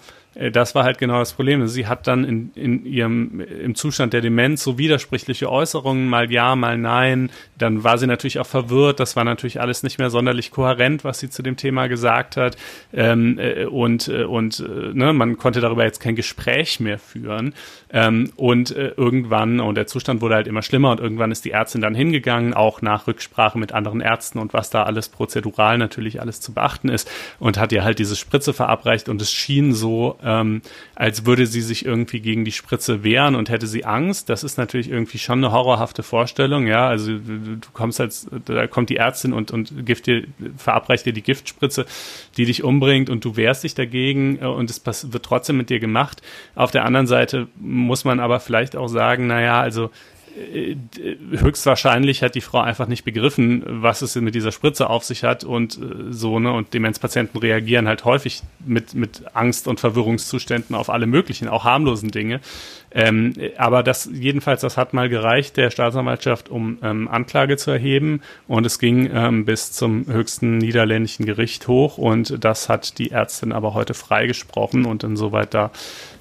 das war halt genau das Problem. Sie hat dann in, in ihrem im Zustand der Demenz so widersprüchliche Äußerungen, mal ja, mal nein. Dann war sie natürlich auch verwirrt. Das war natürlich alles nicht mehr sonderlich kohärent, was sie zu dem Thema gesagt hat. Ähm, äh, und äh, und äh, ne, man konnte darüber jetzt kein Gespräch mehr führen. Ähm, und äh, irgendwann und der Zustand wurde halt immer schlimmer und irgendwann ist die Ärztin dann hingegangen, auch nach Rücksprache mit anderen Ärzten und was da alles prozedural natürlich alles zu beachten ist und hat ihr halt diese Spritze verabreicht und es schien so ähm, als würde sie sich irgendwie gegen die Spritze wehren und hätte sie Angst. Das ist natürlich irgendwie schon eine horrorhafte Vorstellung, ja. Also du kommst als, da kommt die Ärztin und, und Gift dir, verabreicht dir die Giftspritze, die dich umbringt und du wehrst dich dagegen äh, und es wird trotzdem mit dir gemacht. Auf der anderen Seite muss man aber vielleicht auch sagen, naja, also äh, höchstwahrscheinlich hat die Frau einfach nicht begriffen, was es mit dieser Spritze auf sich hat und äh, so, ne? Und Demenzpatienten reagieren halt häufig mit, mit Angst und Verwirrungszuständen auf alle möglichen, auch harmlosen Dinge. Ähm, aber das, jedenfalls, das hat mal gereicht, der Staatsanwaltschaft, um ähm, Anklage zu erheben. Und es ging ähm, bis zum höchsten niederländischen Gericht hoch. Und das hat die Ärztin aber heute freigesprochen und insoweit da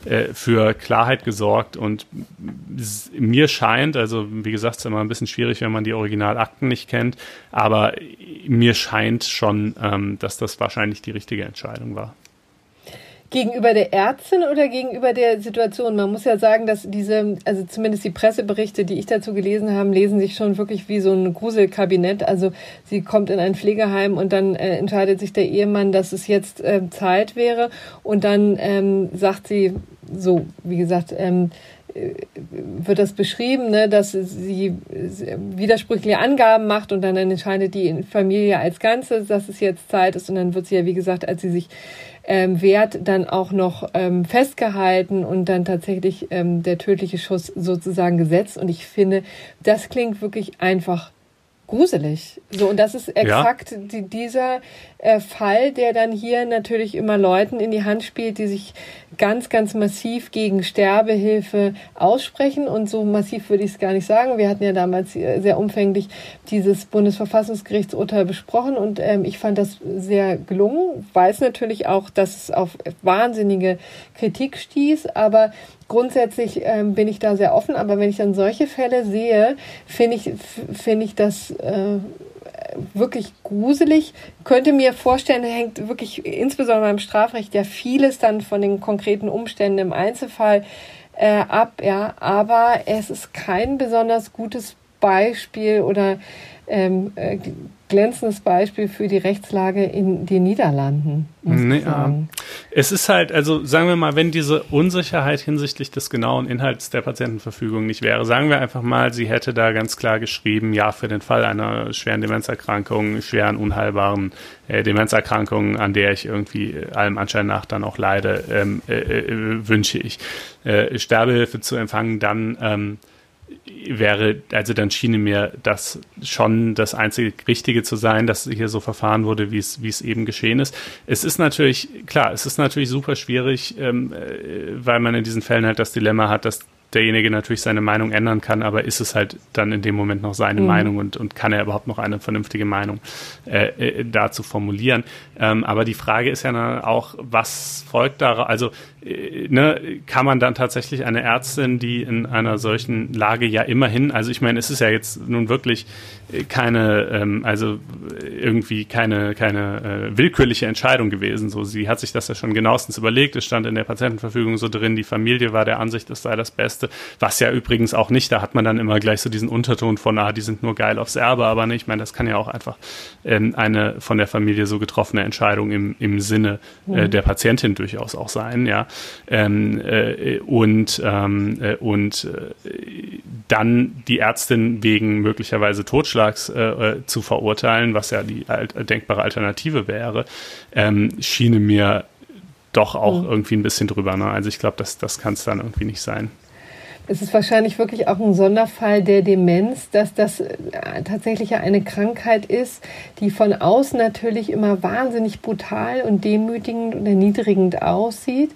äh, für Klarheit gesorgt. Und mir scheint, also wie gesagt, es ist immer ein bisschen schwierig, wenn man die Originalakten nicht kennt, aber mir scheint schon, ähm, dass das wahrscheinlich die richtige Entscheidung war. Gegenüber der Ärztin oder gegenüber der Situation? Man muss ja sagen, dass diese, also zumindest die Presseberichte, die ich dazu gelesen habe, lesen sich schon wirklich wie so ein Gruselkabinett. Also sie kommt in ein Pflegeheim und dann äh, entscheidet sich der Ehemann, dass es jetzt äh, Zeit wäre und dann ähm, sagt sie so, wie gesagt, ähm, äh, wird das beschrieben, ne, dass sie widersprüchliche Angaben macht und dann entscheidet die Familie als Ganzes, dass es jetzt Zeit ist und dann wird sie ja, wie gesagt, als sie sich ähm, Wert dann auch noch ähm, festgehalten und dann tatsächlich ähm, der tödliche Schuss sozusagen gesetzt. Und ich finde, das klingt wirklich einfach gruselig. So, und das ist exakt ja. die, dieser äh, Fall, der dann hier natürlich immer Leuten in die Hand spielt, die sich ganz, ganz massiv gegen Sterbehilfe aussprechen. Und so massiv würde ich es gar nicht sagen. Wir hatten ja damals sehr umfänglich dieses Bundesverfassungsgerichtsurteil besprochen und ähm, ich fand das sehr gelungen. Weiß natürlich auch, dass es auf wahnsinnige Kritik stieß, aber grundsätzlich ähm, bin ich da sehr offen. Aber wenn ich dann solche Fälle sehe, finde ich, finde ich das äh, wirklich gruselig. Könnte mir vorstellen, hängt wirklich insbesondere beim Strafrecht ja vieles dann von den konkreten Umständen im Einzelfall äh, ab, ja. Aber es ist kein besonders gutes Beispiel oder ähm, äh, glänzendes Beispiel für die Rechtslage in den Niederlanden. Muss nee, ich sagen. Ja. Es ist halt, also sagen wir mal, wenn diese Unsicherheit hinsichtlich des genauen Inhalts der Patientenverfügung nicht wäre, sagen wir einfach mal, sie hätte da ganz klar geschrieben, ja, für den Fall einer schweren Demenzerkrankung, schweren unheilbaren äh, Demenzerkrankung, an der ich irgendwie allem Anschein nach dann auch leide, ähm, äh, äh, wünsche ich äh, Sterbehilfe zu empfangen, dann ähm, wäre, also dann schiene mir das schon das einzige Richtige zu sein, dass hier so verfahren wurde, wie es, wie es eben geschehen ist. Es ist natürlich, klar, es ist natürlich super schwierig, ähm, äh, weil man in diesen Fällen halt das Dilemma hat, dass derjenige natürlich seine Meinung ändern kann, aber ist es halt dann in dem Moment noch seine mhm. Meinung und, und kann er überhaupt noch eine vernünftige Meinung äh, äh, dazu formulieren. Ähm, aber die Frage ist ja auch, was folgt daraus? Also ne, kann man dann tatsächlich eine Ärztin, die in einer solchen Lage ja immerhin, also ich meine, es ist ja jetzt nun wirklich keine, ähm, also irgendwie keine, keine äh, willkürliche Entscheidung gewesen. So, sie hat sich das ja schon genauestens überlegt. Es stand in der Patientenverfügung so drin, die Familie war der Ansicht, es sei das Beste. Was ja übrigens auch nicht, da hat man dann immer gleich so diesen Unterton von, ah, die sind nur geil aufs Erbe, aber ne, ich meine, das kann ja auch einfach ähm, eine von der Familie so getroffene Entscheidung im, im Sinne äh, mhm. der Patientin durchaus auch sein, ja. Ähm, äh, und ähm, äh, und äh, dann die Ärztin wegen möglicherweise Totschlags äh, äh, zu verurteilen, was ja die alt, denkbare Alternative wäre, ähm, schiene mir doch auch mhm. irgendwie ein bisschen drüber. Ne? Also ich glaube, das, das kann es dann irgendwie nicht sein. Es ist wahrscheinlich wirklich auch ein Sonderfall der Demenz, dass das äh, tatsächlich eine Krankheit ist, die von außen natürlich immer wahnsinnig brutal und demütigend und erniedrigend aussieht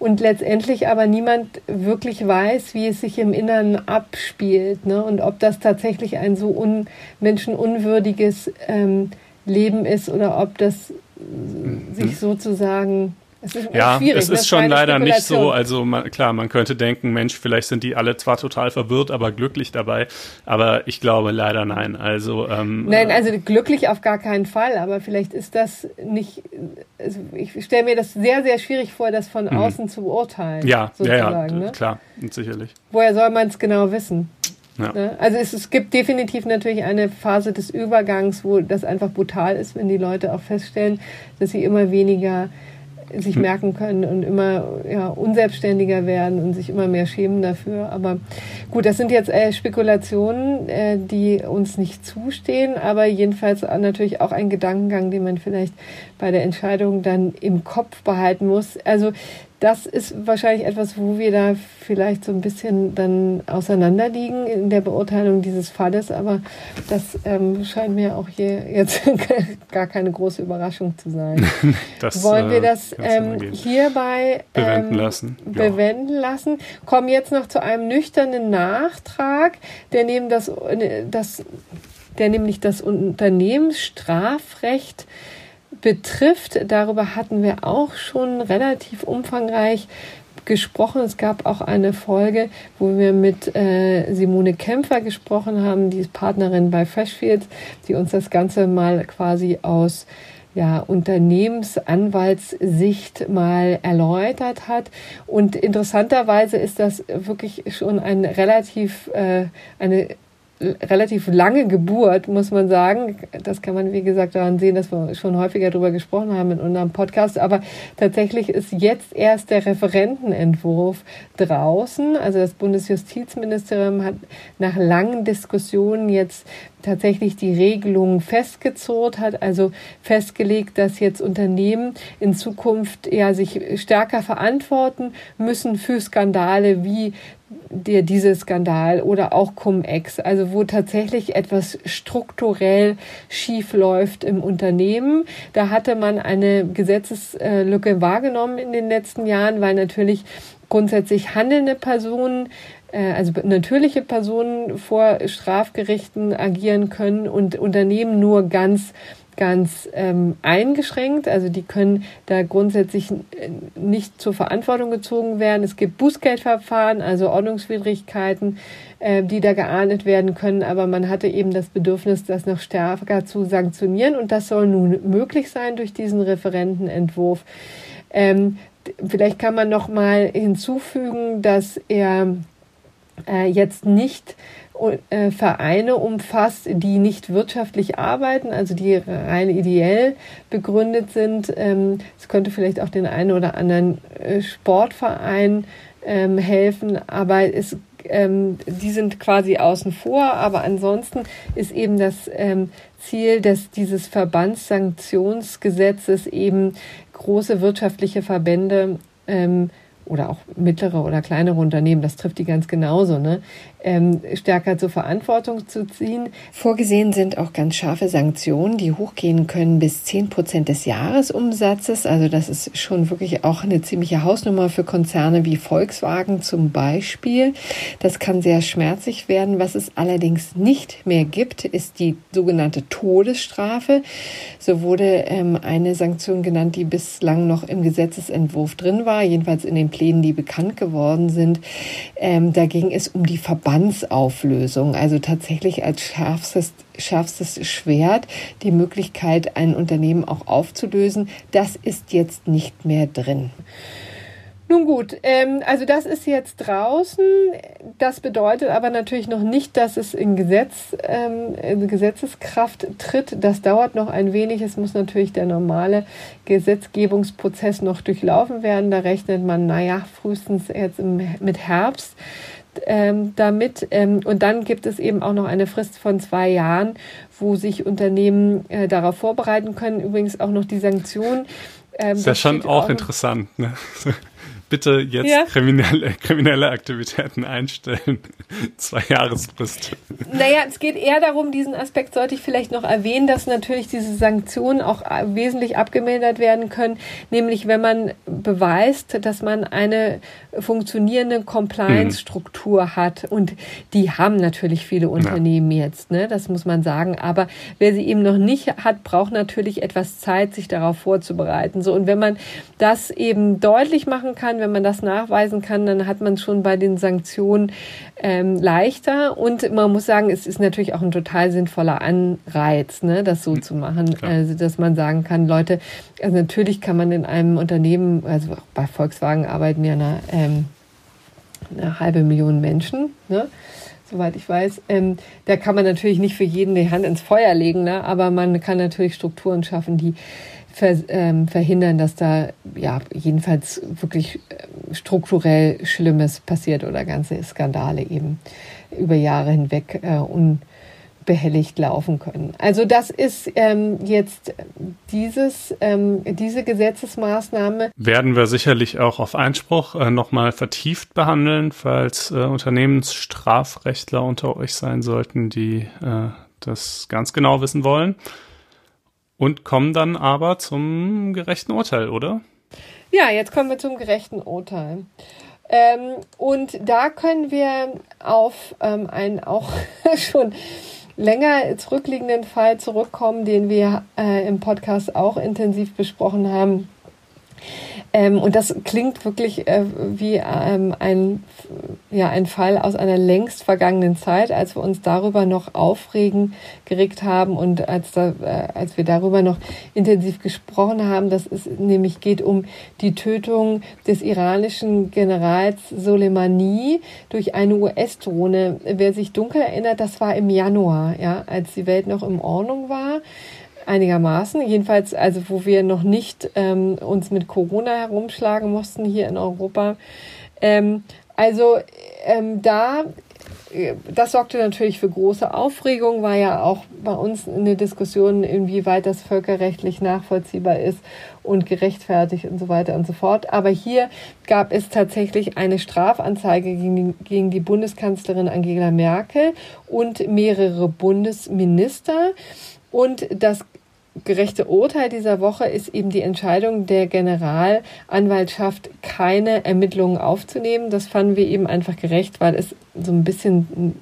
und letztendlich aber niemand wirklich weiß, wie es sich im Inneren abspielt ne? und ob das tatsächlich ein so un menschenunwürdiges ähm, Leben ist oder ob das mhm. sich sozusagen es ist ja, es ist schon leider nicht so. Also man, klar, man könnte denken, Mensch, vielleicht sind die alle zwar total verwirrt, aber glücklich dabei. Aber ich glaube leider nein. Also ähm, nein, äh, also glücklich auf gar keinen Fall. Aber vielleicht ist das nicht. Also ich stelle mir das sehr, sehr schwierig vor, das von mhm. außen zu beurteilen. Ja, ja, ja, ne? klar, sicherlich. Woher soll man es genau wissen? Ja. Ne? Also es, es, gibt definitiv natürlich eine Phase des Übergangs, wo das einfach brutal ist, wenn die Leute auch feststellen, dass sie immer weniger sich hm. merken können und immer ja, unselbstständiger werden und sich immer mehr schämen dafür. Aber gut, das sind jetzt äh, Spekulationen, äh, die uns nicht zustehen, aber jedenfalls natürlich auch ein Gedankengang, den man vielleicht bei der Entscheidung dann im Kopf behalten muss. Also das ist wahrscheinlich etwas, wo wir da vielleicht so ein bisschen dann auseinanderliegen in der Beurteilung dieses Falles. Aber das ähm, scheint mir auch hier jetzt gar keine große Überraschung zu sein. das, Wollen wir äh, das ähm, hierbei ähm, bewenden lassen? Bewenden ja. lassen. Kommen jetzt noch zu einem nüchternen Nachtrag, der neben das, das der nämlich das Unternehmensstrafrecht betrifft. Darüber hatten wir auch schon relativ umfangreich gesprochen. Es gab auch eine Folge, wo wir mit äh, Simone Kämpfer gesprochen haben, die ist Partnerin bei Freshfields, die uns das Ganze mal quasi aus ja, Unternehmensanwaltssicht mal erläutert hat. Und interessanterweise ist das wirklich schon ein relativ, äh, eine relativ lange Geburt, muss man sagen. Das kann man, wie gesagt, daran sehen, dass wir schon häufiger darüber gesprochen haben in unserem Podcast. Aber tatsächlich ist jetzt erst der Referentenentwurf draußen. Also das Bundesjustizministerium hat nach langen Diskussionen jetzt tatsächlich die Regelung festgezurrt hat, also festgelegt, dass jetzt Unternehmen in Zukunft ja sich stärker verantworten müssen für Skandale wie der diese Skandal oder auch Cum-Ex, also wo tatsächlich etwas strukturell schief läuft im Unternehmen. Da hatte man eine Gesetzeslücke wahrgenommen in den letzten Jahren, weil natürlich grundsätzlich handelnde Personen äh, also natürliche Personen vor Strafgerichten agieren können und Unternehmen nur ganz ganz ähm, eingeschränkt. Also die können da grundsätzlich äh, nicht zur Verantwortung gezogen werden. Es gibt Bußgeldverfahren, also Ordnungswidrigkeiten, äh, die da geahndet werden können. Aber man hatte eben das Bedürfnis, das noch stärker zu sanktionieren. Und das soll nun möglich sein durch diesen Referentenentwurf. Ähm, vielleicht kann man noch mal hinzufügen, dass er äh, jetzt nicht äh, Vereine umfasst, die nicht wirtschaftlich arbeiten, also die rein ideell begründet sind. Ähm, es könnte vielleicht auch den einen oder anderen äh, Sportverein ähm, helfen, aber es ähm, die sind quasi außen vor, aber ansonsten ist eben das Ziel dass dieses Verbandssanktionsgesetzes eben große wirtschaftliche Verbände oder auch mittlere oder kleinere Unternehmen, das trifft die ganz genauso, ne, ähm, stärker zur Verantwortung zu ziehen. Vorgesehen sind auch ganz scharfe Sanktionen, die hochgehen können bis 10 Prozent des Jahresumsatzes. Also das ist schon wirklich auch eine ziemliche Hausnummer für Konzerne wie Volkswagen zum Beispiel. Das kann sehr schmerzlich werden. Was es allerdings nicht mehr gibt, ist die sogenannte Todesstrafe. So wurde ähm, eine Sanktion genannt, die bislang noch im Gesetzesentwurf drin war, jedenfalls in den Plänen, die bekannt geworden sind. Ähm, da ging es um die Verband Verbandsauflösung, also tatsächlich als schärfstes, schärfstes Schwert die Möglichkeit, ein Unternehmen auch aufzulösen. Das ist jetzt nicht mehr drin. Nun gut, ähm, also das ist jetzt draußen. Das bedeutet aber natürlich noch nicht, dass es in, Gesetz, ähm, in Gesetzeskraft tritt. Das dauert noch ein wenig. Es muss natürlich der normale Gesetzgebungsprozess noch durchlaufen werden. Da rechnet man, naja, frühestens jetzt im, mit Herbst ähm, damit. Ähm, und dann gibt es eben auch noch eine Frist von zwei Jahren, wo sich Unternehmen äh, darauf vorbereiten können. Übrigens auch noch die Sanktionen. Ähm, ist ja schon auch, auch interessant. Ne? bitte jetzt ja. kriminelle, kriminelle Aktivitäten einstellen. Zwei Jahresfrist. Naja, es geht eher darum, diesen Aspekt sollte ich vielleicht noch erwähnen, dass natürlich diese Sanktionen auch wesentlich abgemildert werden können, nämlich wenn man beweist, dass man eine funktionierende Compliance-Struktur mhm. hat. Und die haben natürlich viele Unternehmen ja. jetzt, ne? das muss man sagen. Aber wer sie eben noch nicht hat, braucht natürlich etwas Zeit, sich darauf vorzubereiten. So, und wenn man das eben deutlich machen kann, wenn man das nachweisen kann, dann hat man schon bei den Sanktionen ähm, leichter. Und man muss sagen, es ist natürlich auch ein total sinnvoller Anreiz, ne, das so zu machen. Klar. Also, dass man sagen kann, Leute, also natürlich kann man in einem Unternehmen, also bei Volkswagen arbeiten ja eine, ähm, eine halbe Million Menschen, ne? soweit ich weiß. Ähm, da kann man natürlich nicht für jeden die Hand ins Feuer legen, ne? aber man kann natürlich Strukturen schaffen, die ver, ähm, verhindern, dass da ja jedenfalls wirklich äh, strukturell Schlimmes passiert oder ganze Skandale eben über Jahre hinweg äh, unbehelligt laufen können. Also das ist ähm, jetzt dieses, ähm, diese Gesetzesmaßnahme. Werden wir sicherlich auch auf Einspruch äh, nochmal vertieft behandeln, falls äh, Unternehmensstrafrechtler unter euch sein sollten, die äh, das ganz genau wissen wollen und kommen dann aber zum gerechten Urteil, oder? Ja, jetzt kommen wir zum gerechten Urteil. Ähm, und da können wir auf ähm, einen auch schon länger zurückliegenden Fall zurückkommen, den wir äh, im Podcast auch intensiv besprochen haben. Ähm, und das klingt wirklich äh, wie ähm, ein, ja, ein Fall aus einer längst vergangenen Zeit, als wir uns darüber noch aufregen geregt haben und als, da, äh, als wir darüber noch intensiv gesprochen haben, dass es nämlich geht um die Tötung des iranischen Generals Soleimani durch eine US-Drohne. Wer sich dunkel erinnert, das war im Januar, ja, als die Welt noch in Ordnung war einigermaßen. Jedenfalls, also wo wir noch nicht ähm, uns mit Corona herumschlagen mussten hier in Europa. Ähm, also ähm, da, äh, das sorgte natürlich für große Aufregung, war ja auch bei uns eine Diskussion, inwieweit das völkerrechtlich nachvollziehbar ist und gerechtfertigt und so weiter und so fort. Aber hier gab es tatsächlich eine Strafanzeige gegen die, gegen die Bundeskanzlerin Angela Merkel und mehrere Bundesminister. Und das gerechte Urteil dieser Woche ist eben die Entscheidung der Generalanwaltschaft, keine Ermittlungen aufzunehmen. Das fanden wir eben einfach gerecht, weil es so ein bisschen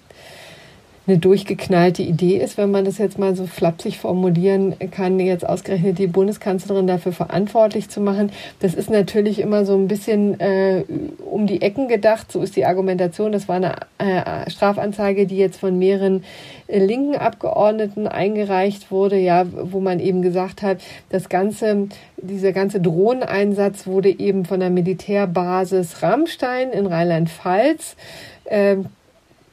eine durchgeknallte Idee ist, wenn man das jetzt mal so flapsig formulieren kann, jetzt ausgerechnet die Bundeskanzlerin dafür verantwortlich zu machen. Das ist natürlich immer so ein bisschen äh, um die Ecken gedacht. So ist die Argumentation. Das war eine äh, Strafanzeige, die jetzt von mehreren äh, linken Abgeordneten eingereicht wurde, ja, wo man eben gesagt hat, das ganze, dieser ganze Drohneneinsatz wurde eben von der Militärbasis Rammstein in Rheinland-Pfalz äh,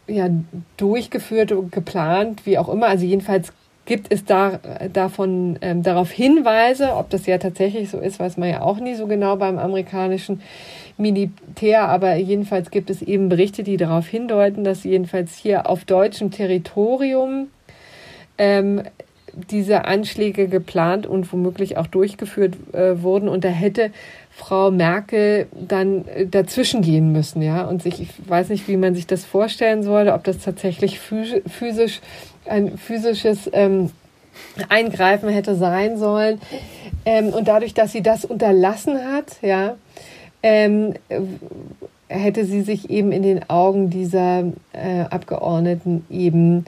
ja, durchgeführt und geplant, wie auch immer. Also jedenfalls gibt es da davon ähm, darauf Hinweise, ob das ja tatsächlich so ist, weiß man ja auch nie so genau beim amerikanischen Militär, aber jedenfalls gibt es eben Berichte, die darauf hindeuten, dass jedenfalls hier auf deutschem Territorium ähm, diese Anschläge geplant und womöglich auch durchgeführt äh, wurden. Und da hätte Frau Merkel dann äh, dazwischen gehen müssen, ja. Und sich, ich weiß nicht, wie man sich das vorstellen sollte, ob das tatsächlich physisch ein physisches ähm, Eingreifen hätte sein sollen. Ähm, und dadurch, dass sie das unterlassen hat, ja, ähm, hätte sie sich eben in den Augen dieser äh, Abgeordneten eben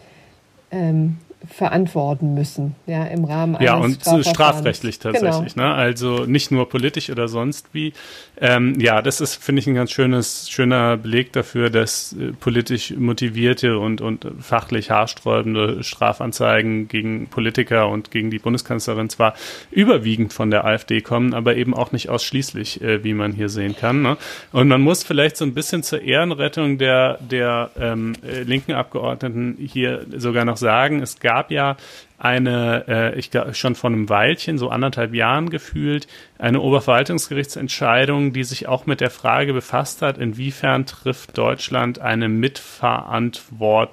ähm, verantworten müssen, ja, im Rahmen eines Ja, und strafrechtlich tatsächlich, genau. ne? Also nicht nur politisch oder sonst wie. Ähm, ja, das ist, finde ich, ein ganz schönes, schöner Beleg dafür, dass äh, politisch motivierte und, und fachlich haarsträubende Strafanzeigen gegen Politiker und gegen die Bundeskanzlerin zwar überwiegend von der AfD kommen, aber eben auch nicht ausschließlich, äh, wie man hier sehen kann. Ne? Und man muss vielleicht so ein bisschen zur Ehrenrettung der, der ähm, äh, linken Abgeordneten hier sogar noch sagen, es gab gab ja eine, äh, ich glaube schon vor einem Weilchen, so anderthalb Jahren gefühlt, eine Oberverwaltungsgerichtsentscheidung, die sich auch mit der Frage befasst hat, inwiefern trifft Deutschland eine Mitverantwortung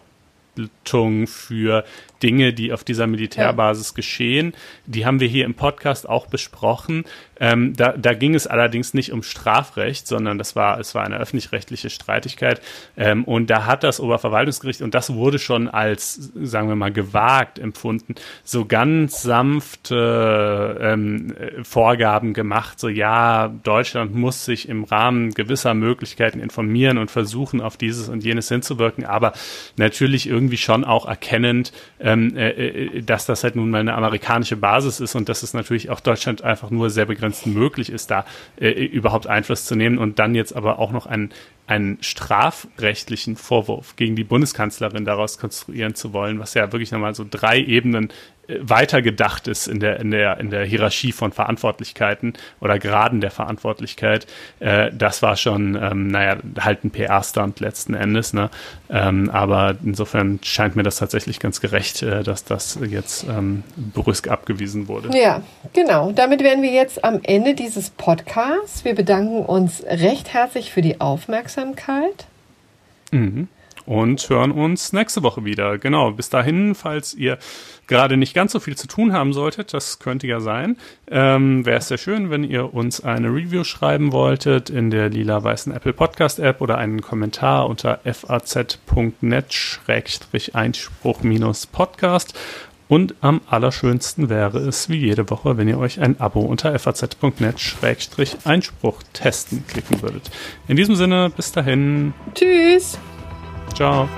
für Dinge, die auf dieser Militärbasis ja. geschehen. Die haben wir hier im Podcast auch besprochen. Ähm, da, da ging es allerdings nicht um Strafrecht, sondern das war, es war eine öffentlich-rechtliche Streitigkeit. Ähm, und da hat das Oberverwaltungsgericht, und das wurde schon als, sagen wir mal, gewagt empfunden, so ganz sanfte ähm, Vorgaben gemacht. So, ja, Deutschland muss sich im Rahmen gewisser Möglichkeiten informieren und versuchen, auf dieses und jenes hinzuwirken, aber natürlich irgendwie schon auch erkennend, ähm, äh, äh, dass das halt nun mal eine amerikanische Basis ist und dass es natürlich auch Deutschland einfach nur sehr begrenzt möglich ist, da äh, überhaupt Einfluss zu nehmen und dann jetzt aber auch noch einen, einen strafrechtlichen Vorwurf gegen die Bundeskanzlerin daraus konstruieren zu wollen, was ja wirklich nochmal so drei Ebenen weitergedacht ist in der, in der, in der Hierarchie von Verantwortlichkeiten oder Graden der Verantwortlichkeit, äh, das war schon, ähm, naja, halt ein PR-Stand letzten Endes, ne? Ähm, aber insofern scheint mir das tatsächlich ganz gerecht, äh, dass das jetzt ähm, brüsk abgewiesen wurde. Ja, genau. Damit wären wir jetzt am Ende dieses Podcasts. Wir bedanken uns recht herzlich für die Aufmerksamkeit. Mhm. Und hören uns nächste Woche wieder. Genau. Bis dahin, falls ihr gerade nicht ganz so viel zu tun haben solltet, das könnte ja sein, ähm, wäre es sehr schön, wenn ihr uns eine Review schreiben wolltet in der lila-weißen Apple Podcast App oder einen Kommentar unter faz.net-einspruch-podcast. Und am allerschönsten wäre es, wie jede Woche, wenn ihr euch ein Abo unter faz.net-einspruch testen klicken würdet. In diesem Sinne, bis dahin. Tschüss. Ciao.